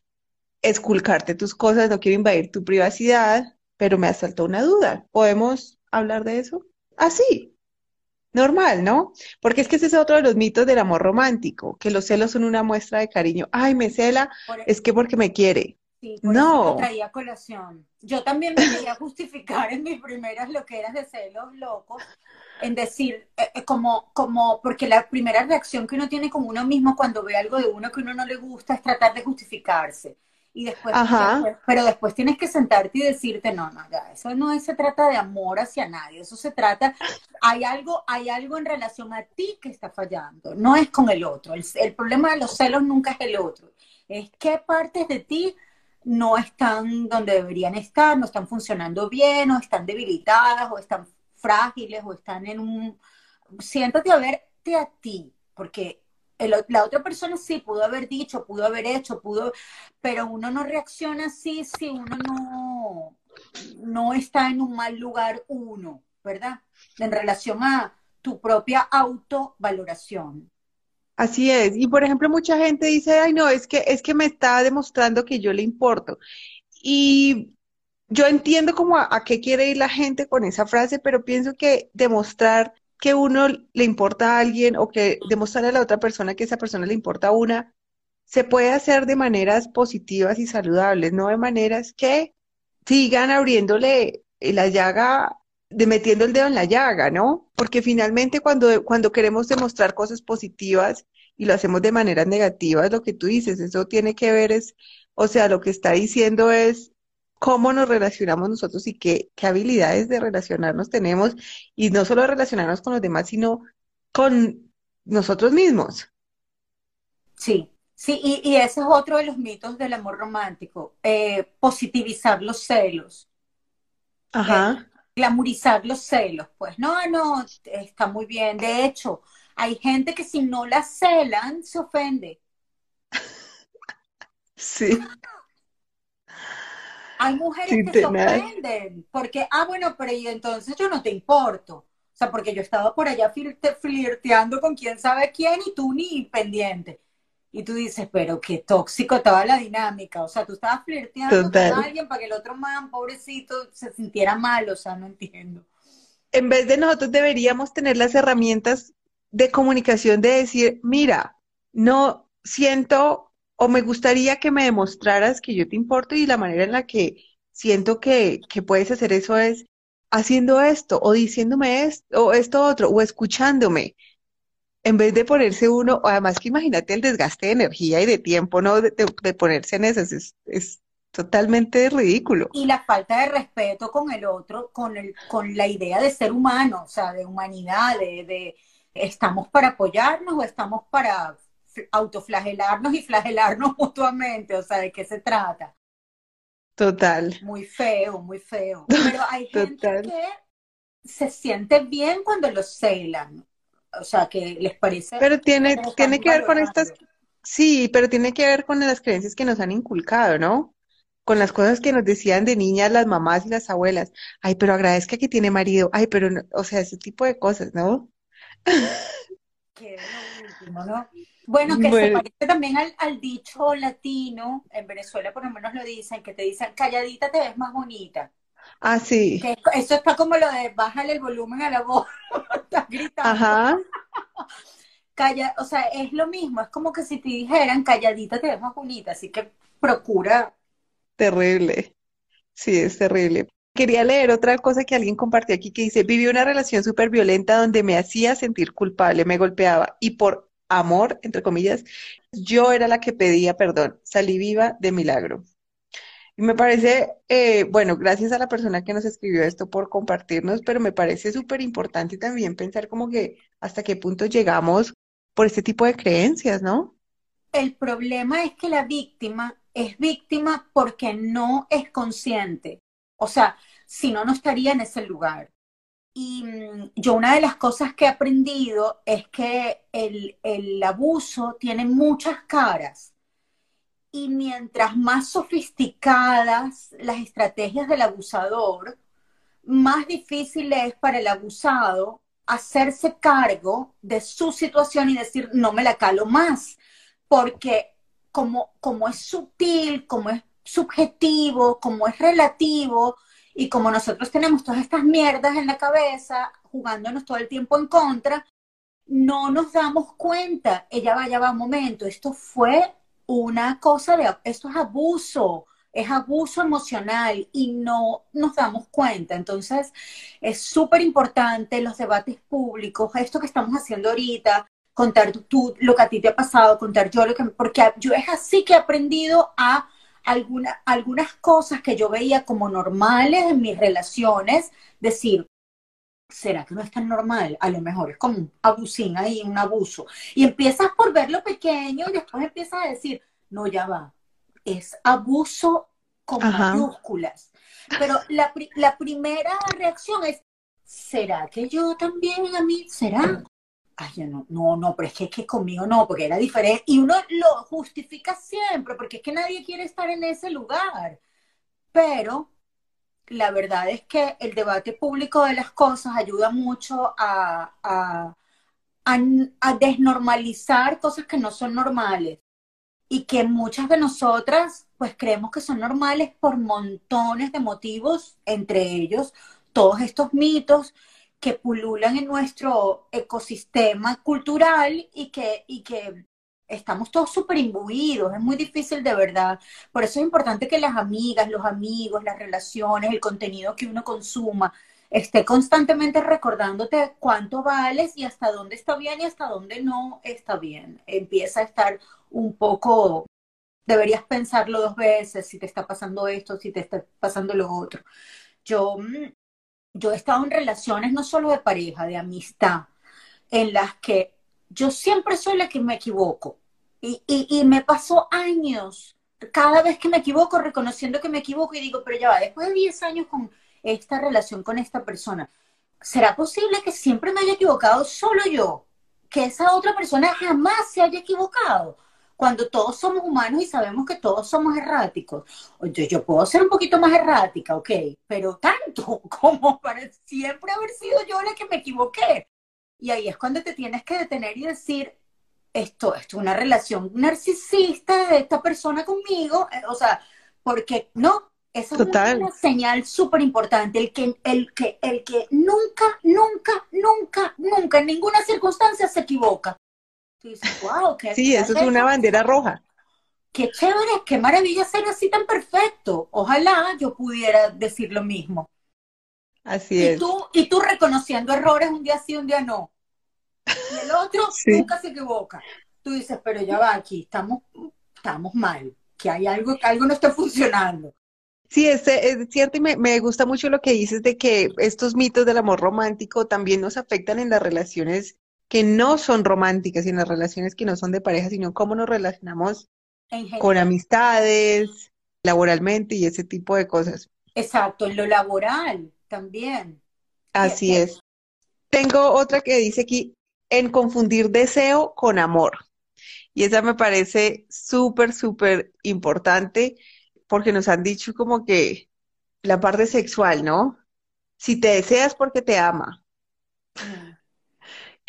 esculcarte tus cosas, no quiero invadir tu privacidad, pero me ha saltado una duda. ¿Podemos hablar de eso? Así, normal, ¿no? Porque es que ese es otro de los mitos del amor romántico, que los celos son una muestra de cariño. Ay, me cela, es que porque me quiere. Sí, por no. Eso traía colación. Yo también me quería justificar en mis primeras loqueras de celos locos, en decir, eh, eh, como, como, porque la primera reacción que uno tiene con uno mismo cuando ve algo de uno que uno no le gusta es tratar de justificarse. Y después, pero después tienes que sentarte y decirte, no, no, ya, eso no se trata de amor hacia nadie, eso se trata, hay algo, hay algo en relación a ti que está fallando, no es con el otro. El, el problema de los celos nunca es el otro, es qué partes de ti no están donde deberían estar, no están funcionando bien, o están debilitadas, o están frágiles, o están en un... Siéntate a verte a ti, porque la otra persona sí pudo haber dicho, pudo haber hecho, pudo, pero uno no reacciona así si uno no, no está en un mal lugar uno, ¿verdad? En relación a tu propia autovaloración. Así es. Y por ejemplo, mucha gente dice, ay, no, es que, es que me está demostrando que yo le importo. Y yo entiendo como a qué quiere ir la gente con esa frase, pero pienso que demostrar que uno le importa a alguien o que demostrarle a la otra persona que esa persona le importa a una, se puede hacer de maneras positivas y saludables, no de maneras que sigan abriéndole la llaga, de metiendo el dedo en la llaga, ¿no? Porque finalmente cuando, cuando queremos demostrar cosas positivas y lo hacemos de maneras negativas, lo que tú dices, eso tiene que ver es, o sea, lo que está diciendo es, cómo nos relacionamos nosotros y qué, habilidades de relacionarnos tenemos, y no solo relacionarnos con los demás, sino con nosotros mismos. Sí, sí, y, ese es otro de los mitos del amor romántico, eh, positivizar los celos. Ajá. Eh, glamorizar los celos, pues no, no, está muy bien. De hecho, hay gente que si no la celan, se ofende. Sí. Hay mujeres que se ofenden porque, ah, bueno, pero y entonces yo no te importo. O sea, porque yo estaba por allá flirteando con quién sabe quién y tú ni pendiente. Y tú dices, pero qué tóxico estaba la dinámica. O sea, tú estabas flirteando con alguien para que el otro man, pobrecito, se sintiera mal. O sea, no entiendo. En vez de nosotros deberíamos tener las herramientas de comunicación de decir, mira, no siento o me gustaría que me demostraras que yo te importo y la manera en la que siento que, puedes hacer eso es haciendo esto o diciéndome esto o esto otro o escuchándome en vez de ponerse uno, además que imagínate el desgaste de energía y de tiempo, ¿no? De, ponerse en eso, es, totalmente ridículo. Y la falta de respeto con el otro, con, el, con la idea de ser humano, o sea, de humanidad, de, de estamos para apoyarnos o estamos para autoflagelarnos y flagelarnos mutuamente, o sea, ¿de qué se trata? Total. Muy feo, muy feo. Pero hay gente que se siente bien cuando los celan, o sea, que les parece... Pero tiene, tiene que ver con estas... Sí, pero tiene que ver con las creencias que nos han inculcado, ¿no? Con las cosas que nos decían de niñas las mamás y las abuelas. Ay, pero agradezca que tiene marido. Ay, pero, o sea, ese tipo de cosas, ¿no? Qué último, ¿no? Bueno, que se parece también al, dicho latino, en Venezuela por lo menos lo dicen, que te dicen calladita te ves más bonita. Ah, sí. eso está como lo de bájale el volumen a la voz, estás gritando. Ajá. Calla, o sea, es lo mismo, es como que si te dijeran calladita te ves más bonita, así que procura. Terrible. Sí, es terrible. Quería leer otra cosa que alguien compartió aquí que dice, viví una relación súper violenta donde me hacía sentir culpable, me golpeaba y por amor, entre comillas, yo era la que pedía perdón, salí viva de milagro. Y me parece, eh, bueno, gracias a la persona que nos escribió esto por compartirnos, pero me parece súper importante también pensar como que hasta qué punto llegamos por este tipo de creencias, ¿no? El problema es que la víctima es víctima porque no es consciente. O sea, si no, no estaría en ese lugar. Y mm, yo una de las cosas que he aprendido es que el, abuso tiene muchas caras y mientras más sofisticadas las estrategias del abusador, más difícil es para el abusado hacerse cargo de su situación y decir, no me la calo más, porque como, como es sutil, como es subjetivo, como es relativo, y como nosotros tenemos todas estas mierdas en la cabeza, jugándonos todo el tiempo en contra, no nos damos cuenta, ella vaya, va, un momento, esto fue una cosa de, esto es abuso, es abuso emocional y no nos damos cuenta. Entonces, es súper importante los debates públicos, esto que estamos haciendo ahorita, contar tú lo que a ti te ha pasado, contar yo lo que, porque yo es así que he aprendido a alguna, algunas cosas que yo veía como normales en mis relaciones, decir, ¿será que no es tan normal? A lo mejor es como un abusín ahí, un abuso. Y empiezas por ver lo pequeño y después empiezas a decir, no, ya va, es abuso con mayúsculas. Pero la, la primera reacción es, ¿será que yo también a mí? ¿Será? Ay, no, no, no, pero es que, es que conmigo no, porque era diferente. Y uno lo justifica siempre, porque es que nadie quiere estar en ese lugar. Pero la verdad es que el debate público de las cosas ayuda mucho a, a, a, desnormalizar cosas que no son normales y que muchas de nosotras pues creemos que son normales por montones de motivos, entre ellos todos estos mitos que pululan en nuestro ecosistema cultural y que, y que estamos todos súper imbuidos, es muy difícil de verdad. Por eso es importante que las amigas, los amigos, las relaciones, el contenido que uno consuma, esté constantemente recordándote cuánto vales y hasta dónde está bien y hasta dónde no está bien. Empieza a estar un poco, deberías pensarlo dos veces si te está pasando esto, si te está pasando lo otro. Yo, mm, yo he estado en relaciones no solo de pareja, de amistad, en las que yo siempre soy la que me equivoco y, y, me pasó años, cada vez que me equivoco, reconociendo que me equivoco y digo, pero ya va, después de 10 años con esta relación con esta persona, ¿será posible que siempre me haya equivocado solo yo? Que esa otra persona jamás se haya equivocado. Cuando todos somos humanos y sabemos que todos somos erráticos. Yo, yo puedo ser un poquito más errática, ok, pero tanto como para siempre haber sido yo la que me equivoqué. Y ahí es cuando te tienes que detener y decir, esto, es una relación narcisista de esta persona conmigo, eh, o sea, porque no, esa es una señal súper importante, el que, el, que, el que nunca, nunca, nunca, nunca, en ninguna circunstancia se equivoca. Wow, sí, eso es una bandera roja. Qué chévere, qué maravilla ser así tan perfecto. Ojalá yo pudiera decir lo mismo. Así y es. Tú, y tú reconociendo errores un día sí, un día no. Y el otro nunca se equivoca. Tú dices, pero ya va aquí, estamos, estamos mal, que hay algo, algo no está funcionando. Sí, es, es cierto y me, me, gusta mucho lo que dices de que estos mitos del amor romántico también nos afectan en las relaciones que no son románticas y en las relaciones que no son de pareja, sino cómo nos relacionamos con amistades, laboralmente y ese tipo de cosas. Exacto, en lo laboral también. Así es. Tengo otra que dice aquí, en confundir deseo con amor. Y esa me parece súper, súper importante porque nos han dicho como que la parte sexual, ¿no? Si te deseas porque te ama.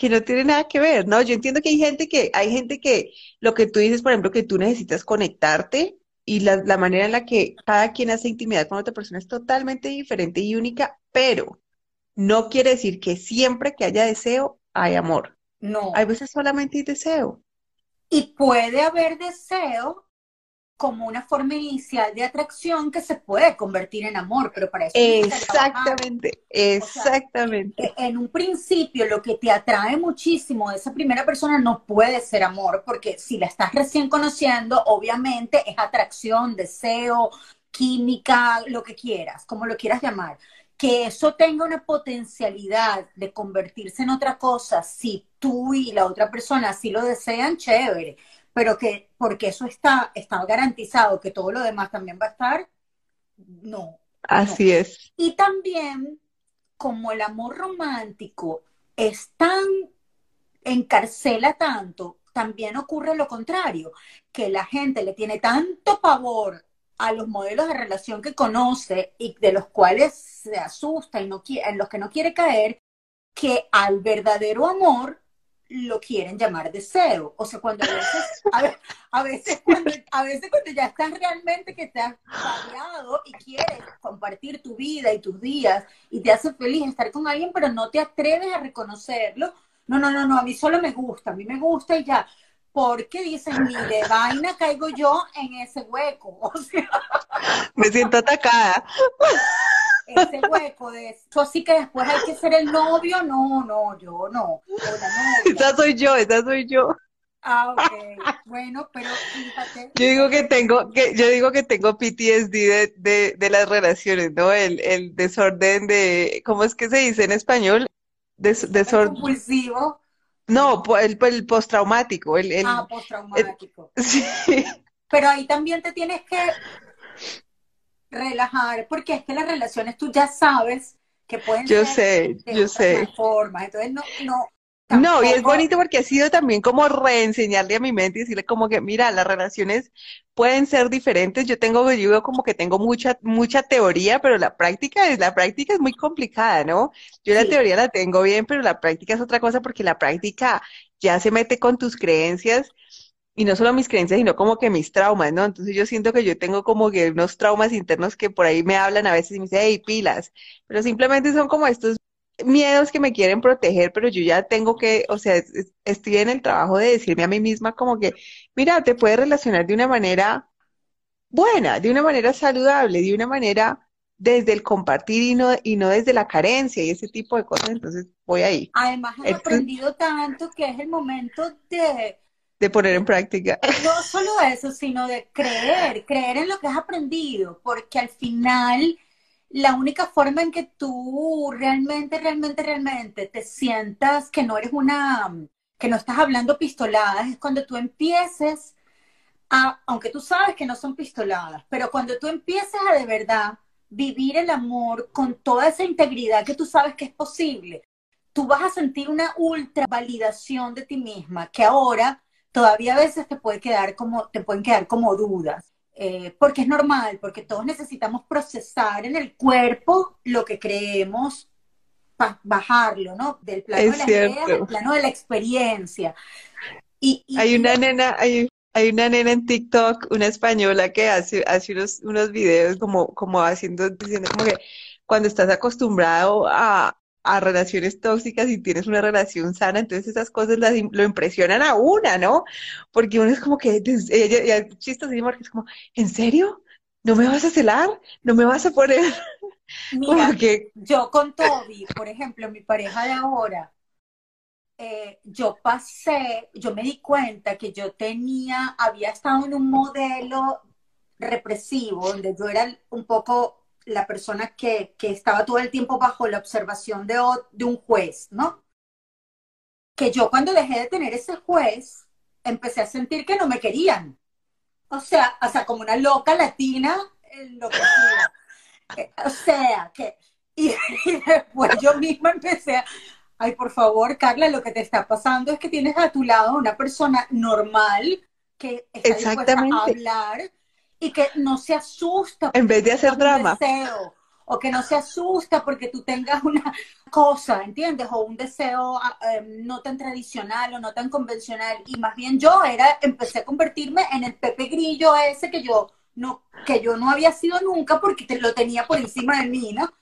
Que no tiene nada que ver, ¿no? Yo entiendo que hay gente que, hay gente que lo que tú dices, por ejemplo, que tú necesitas conectarte y la, la manera en la que cada quien hace intimidad con otra persona es totalmente diferente y única, pero no quiere decir que siempre que haya deseo hay amor. No. Hay veces solamente hay deseo. Y puede haber deseo como una forma inicial de atracción que se puede convertir en amor, pero para eso exactamente, exactamente. E, en un principio lo que te atrae muchísimo de esa primera persona no puede ser amor, porque si la estás recién conociendo, obviamente es atracción, deseo, química, lo que quieras, como lo quieras llamar. Que eso tenga una potencialidad de convertirse en otra cosa, si tú y la otra persona así lo desean, chévere, pero que porque eso está, está garantizado que todo lo demás también va a estar, no. Así es. Y también, como el amor romántico es tan, encarcela tanto, también ocurre lo contrario, que la gente le tiene tanto pavor a los modelos de relación que conoce y de los cuales se asusta y no quiere, en los que no quiere caer, que al verdadero amor lo quieren llamar deseo. O sea, cuando a veces, a, veces, cuando, a veces cuando ya estás realmente que te has variado y quieres compartir tu vida y tus días y te hace feliz estar con alguien, pero no te atreves a reconocerlo. No, no, no, no, a mí solo me gusta, a mí me gusta y ya. Porque dicen, ni de vaina caigo yo en ese hueco. O sea, me siento atacada ese hueco de eso, así que después hay que ser el novio, no, no, yo no. Esa soy yo, esa soy yo. Ah, ok. Bueno, pero fíjate. Yo digo que tengo, que, yo digo que tengo PTSD de, de, de las relaciones, ¿no? El, el desorden de, ¿cómo es que se dice en español? desorden. Compulsivo. No, el, el postraumático. El, el, ah, postraumático. sí. Pero ahí también te tienes que relajar, porque es que las relaciones tú ya sabes que pueden yo sé, yo sé. formas, entonces no, no. No, y es bonito porque ha sido también como reenseñarle a mi mente y decirle como que, mira, las relaciones pueden ser diferentes. Yo tengo, yo digo como que tengo mucha, mucha teoría, pero la práctica es, la práctica es muy complicada, ¿no? Yo la teoría la tengo bien, pero la práctica es otra cosa porque la práctica ya se mete con tus creencias y no solo mis creencias, sino como que mis traumas, ¿no? Entonces yo siento que yo tengo como que unos traumas internos que por ahí me hablan a veces y me dicen, hey, pilas, pero simplemente son como estos miedos que me quieren proteger, pero yo ya tengo que, o sea, estoy en el trabajo de decirme a mí misma como que, mira, te puedes relacionar de una manera buena, de una manera saludable, de una manera desde el compartir y no, y no desde la carencia y ese tipo de cosas, entonces voy ahí. Además, he aprendido tanto que es el momento de de poner en práctica. No solo eso, sino de creer, creer en lo que has aprendido, porque al final la única forma en que tú realmente, realmente, realmente te sientas que no eres una, que no estás hablando pistoladas, es cuando tú empieces a, aunque tú sabes que no son pistoladas, pero cuando tú empieces a de verdad vivir el amor con toda esa integridad que tú sabes que es posible, tú vas a sentir una ultra validación de ti misma, que ahora todavía a veces te, puede quedar como, te pueden quedar como dudas, eh, porque es normal, porque todos necesitamos procesar en el cuerpo lo que creemos, bajarlo, ¿no? Del plano de la idea al plano de la experiencia. Y, hay una nena, hay, hay una nena en TikTok, una española que hace, hace unos, unos videos como, como haciendo, diciendo como que cuando estás acostumbrado a, a relaciones tóxicas y tienes una relación sana, entonces esas cosas las, lo impresionan a una, ¿no? Porque uno es como que, ella, chistosísimo, es como, ¿en serio? ¿No me vas a celar? ¿No me vas a poner? Mira, que... yo con Toby, por ejemplo, mi pareja de ahora, eh, yo pasé, yo me di cuenta que yo tenía, había estado en un modelo represivo, donde yo era un poco la persona que, estaba todo el tiempo bajo la observación de, de un juez, ¿no? Que yo cuando dejé de tener ese juez, empecé a sentir que no me querían. O sea, o sea, como una loca latina enloquecida. Eh, o sea, que... Y, después yo misma empecé a... Ay, por favor, Carla, lo que te está pasando es que tienes a tu lado una persona normal que está dispuesta a hablar y que no se asusta. En vez de hacer drama. Deseo, o que no se asusta porque tú tengas una cosa, ¿entiendes? O un deseo em, no tan tradicional o no tan convencional. Y más bien yo era, empecé a convertirme en el Pepe Grillo ese que yo no, que yo no había sido nunca porque te, lo tenía por encima de mí, ¿no?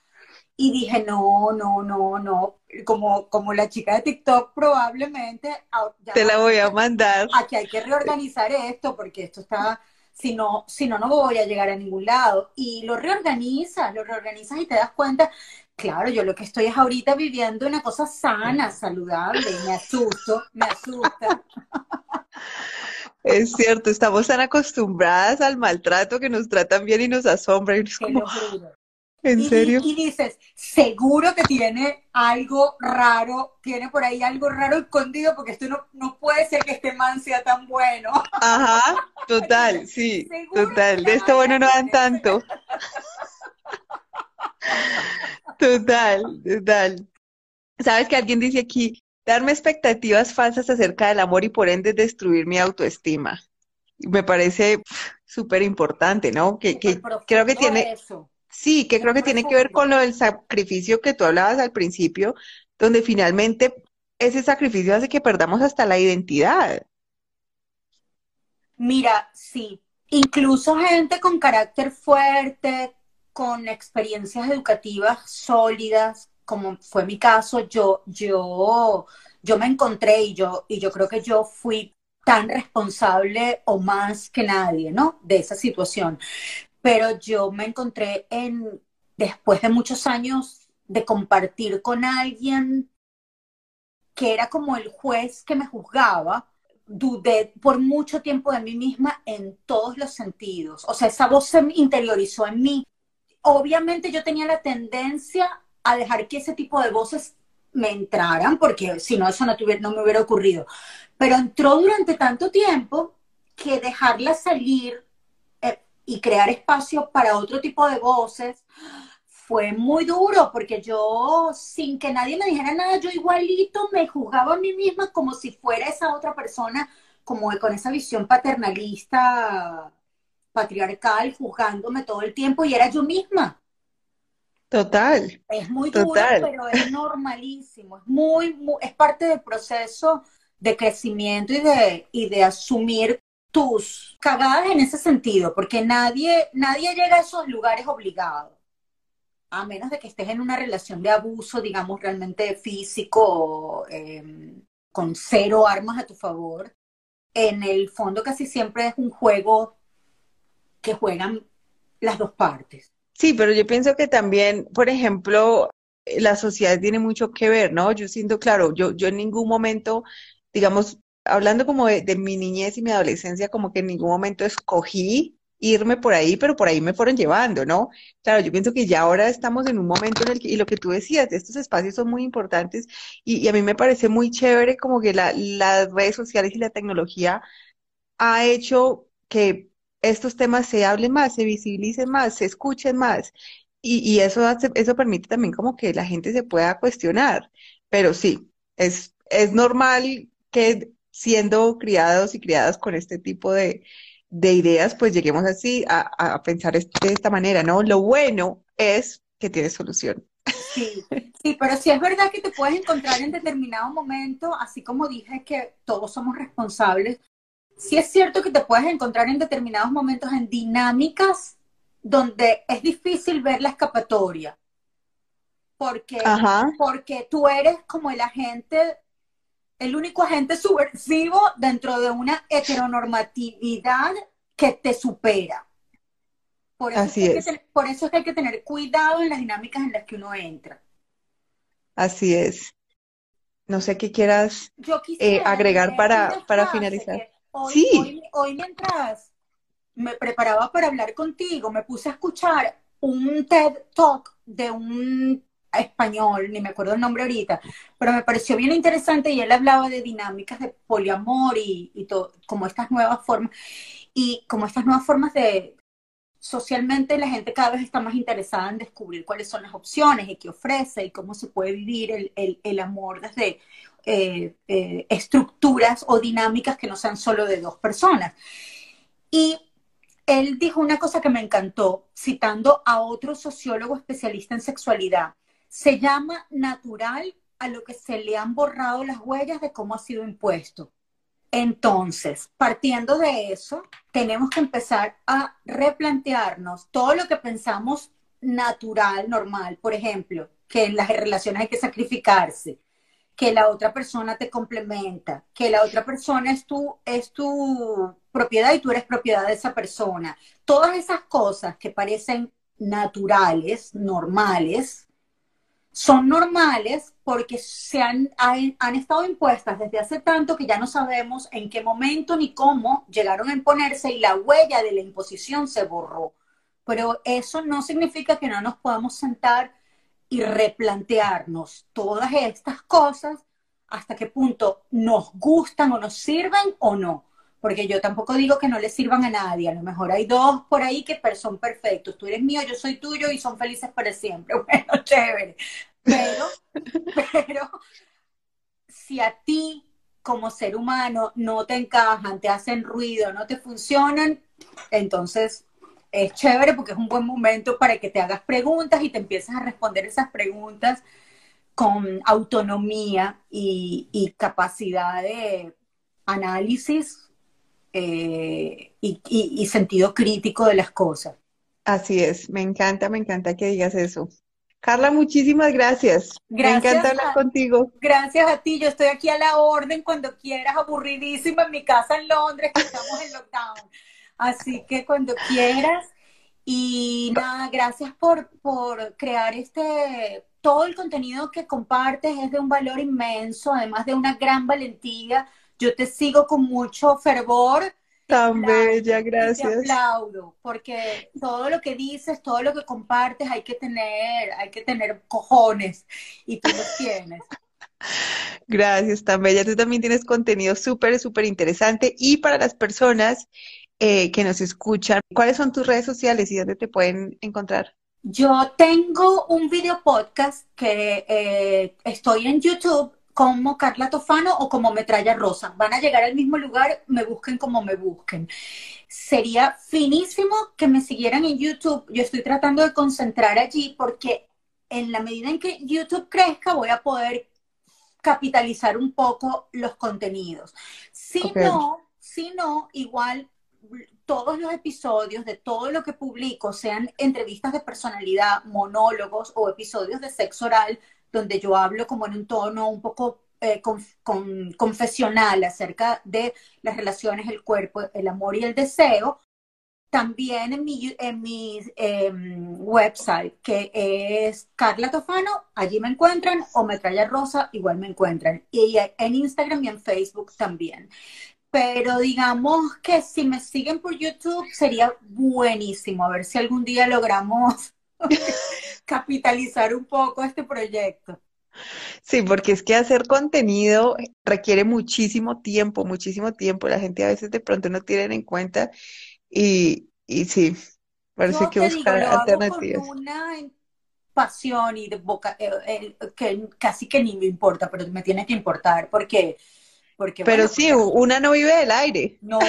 Y dije, no, no, no, no, como, como la chica de TikTok probablemente... Ah, te la voy a mandar. Aquí hay que reorganizar esto porque esto está si no, si no, no voy a llegar a ningún lado. Y lo reorganizas, lo reorganizas y te das cuenta, claro, yo lo que estoy es ahorita viviendo una cosa sana, saludable, me asusto, me asusta. Es cierto, estamos tan acostumbradas al maltrato que nos tratan bien y nos asombra. Y es como, ¿En y, serio? Y dices, seguro que tiene algo raro, tiene por ahí algo raro escondido, porque esto no, no puede ser que este man sea tan bueno. Ajá, total, sí, total. De esto bueno no dan tanto. Total, total. Sabes que alguien dice aquí, darme expectativas falsas acerca del amor y por ende destruir mi autoestima. Me parece súper importante, ¿no? Que, que creo que tiene, sí, que creo que tiene que ver con lo del sacrificio que tú hablabas al principio, donde finalmente ese sacrificio hace que perdamos hasta la identidad. Mira, sí, incluso gente con carácter fuerte, con experiencias educativas sólidas, como fue mi caso, yo, yo, yo me encontré y yo, y yo creo que yo fui tan responsable o más que nadie, ¿no? De esa situación. Pero yo me encontré en, después de muchos años de compartir con alguien que era como el juez que me juzgaba, dudé por mucho tiempo de mí misma en todos los sentidos. O sea, esa voz se interiorizó en mí. Obviamente yo tenía la tendencia a dejar que ese tipo de voces me entraran, porque si no, eso no, no me hubiera ocurrido. Pero entró durante tanto tiempo que dejarla salir y crear espacio para otro tipo de voces fue muy duro, porque yo, sin que nadie me dijera nada, yo igualito me juzgaba a mí misma como si fuera esa otra persona, como con esa visión paternalista, patriarcal, juzgándome todo el tiempo, y era yo misma. Total. Es muy duro, pero es normalísimo. Es muy, es parte del proceso de crecimiento y de, y de asumir tus cagadas en ese sentido, porque nadie, nadie llega a esos lugares obligados, a menos de que estés en una relación de abuso, digamos, realmente físico, em, con cero armas a tu favor. En el fondo casi siempre es un juego que juegan las dos partes. Sí, pero yo pienso que también, por ejemplo, la sociedad tiene mucho que ver, ¿no? Yo siento, claro, yo, yo en ningún momento, digamos, hablando como de, mi niñez y mi adolescencia, como que en ningún momento escogí irme por ahí, pero por ahí me fueron llevando, ¿no? Claro, yo pienso que ya ahora estamos en un momento en el que, y lo que tú decías, estos espacios son muy importantes y, a mí me parece muy chévere como que la, las redes sociales y la tecnología ha hecho que estos temas se hablen más, se visibilicen más, se escuchen más. Y, eso, eso permite también como que la gente se pueda cuestionar. Pero sí, es, es normal que siendo criados y criadas con este tipo de, ideas, pues lleguemos así a, pensar de esta manera, ¿no? Lo bueno es que tiene solución. Sí, sí, pero sí es verdad que te puedes encontrar en determinado momento, así como dije que todos somos responsables sí es cierto que te puedes encontrar en determinados momentos en dinámicas donde es difícil ver la escapatoria. Porque, porque tú eres como el agente, el único agente subversivo dentro de una heteronormatividad que te supera. Por eso, Así es. por eso es que hay que tener cuidado en las dinámicas en las que uno entra. Así es. No sé qué quieras eh, agregar para, para finalizar. Hoy, sí. hoy, mientras me preparaba para hablar contigo, me puse a escuchar un TED Talk de un español, ni me acuerdo el nombre ahorita, pero me pareció bien interesante y él hablaba de dinámicas de poliamor y, y todo, como estas nuevas formas, y como estas nuevas formas de, socialmente la gente cada vez está más interesada en descubrir cuáles son las opciones y qué ofrece y cómo se puede vivir el, el, el amor desde eh, eh, estructuras o dinámicas que no sean solo de dos personas. Y él dijo una cosa que me encantó, citando a otro sociólogo especialista en sexualidad. Se llama natural a lo que se le han borrado las huellas de cómo ha sido impuesto. Entonces, partiendo de eso, tenemos que empezar a replantearnos todo lo que pensamos natural, normal. Por ejemplo, que en las relaciones hay que sacrificarse, que la otra persona te complementa, que la otra persona es tu, es tu propiedad y tú eres propiedad de esa persona. Todas esas cosas que parecen naturales, normales, son normales porque se han, han, estado impuestas desde hace tanto que ya no sabemos en qué momento ni cómo llegaron a imponerse y la huella de la imposición se borró. Pero eso no significa que no nos podamos sentar y replantearnos todas estas cosas hasta qué punto nos gustan o nos sirven o no. Porque yo tampoco digo que no le sirvan a nadie. A lo mejor hay dos por ahí que son perfectos. Tú eres mío, yo soy tuyo y son felices para siempre. Bueno, chévere. Pero, pero si a ti como ser humano no te encajan, te hacen ruido, no te funcionan, entonces es chévere porque es un buen momento para que te hagas preguntas y te empieces a responder esas preguntas con autonomía y, capacidad de análisis eh, y, sentido crítico de las cosas. Así es, me encanta, me encanta que digas eso. Carla, muchísimas gracias. gracias me encanta hablar contigo. Gracias a ti, yo estoy aquí a la orden cuando quieras, aburridísima en mi casa en Londres, que estamos en lockdown. Así que cuando quieras. Y nada, gracias por, por crear este, todo el contenido que compartes es de un valor inmenso, además de una gran valentía. Yo te sigo con mucho fervor. Tan bella, gracias. Te aplaudo, porque todo lo que dices, todo lo que compartes, hay que tener, hay que tener cojones, y tú los tienes. Gracias, tan bella. Tú también tienes contenido súper, súper interesante. Y para las personas eh, que nos escuchan, ¿cuáles son tus redes sociales y dónde te pueden encontrar? Yo tengo un video podcast que eh, estoy en YouTube como Carla Tofano o como Metralla Rosa. Van a llegar al mismo lugar, me busquen como me busquen. Sería finísimo que me siguieran en YouTube. Yo estoy tratando de concentrar allí porque en la medida en que YouTube crezca voy a poder capitalizar un poco los contenidos. Si no, si no, igual todos los episodios de todo lo que publico, sean entrevistas de personalidad, monólogos o episodios de sexo oral, donde yo hablo como en un tono un poco eh, confesional acerca de las relaciones, el cuerpo, el amor y el deseo, también en mi, en mi em, website, que es Carla Tofano, allí me encuentran, o Metralla Rosa, igual me encuentran. Y en Instagram y en Facebook también pero digamos que si me siguen por YouTube sería buenísimo, a ver si algún día logramos capitalizar un poco este proyecto. Sí, porque es que hacer contenido requiere muchísimo tiempo, muchísimo tiempo. La gente a veces de pronto no tiene en cuenta y, y sí, parece que buscar alternativas. con una pasión y de boca, eh, que casi que ni me importa, pero me tiene que importar porque pero sí, una no vive del aire. No.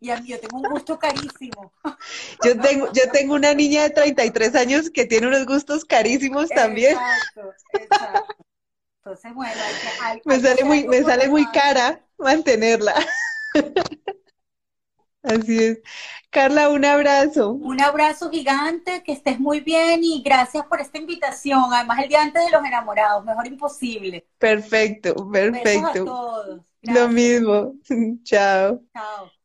Y a mí yo tengo un gusto carísimo. Yo tengo, yo tengo una niña de 33 años que tiene unos gustos carísimos también. Exacto, exacto. Entonces, bueno, hay que, me sale muy, me sale muy cara mantenerla. Así es. Carla, un abrazo. Un abrazo gigante, que estés muy bien y gracias por esta invitación. Además, el día antes de los enamorados, mejor imposible. Perfecto, perfecto. Lo mismo. Chao. Chao.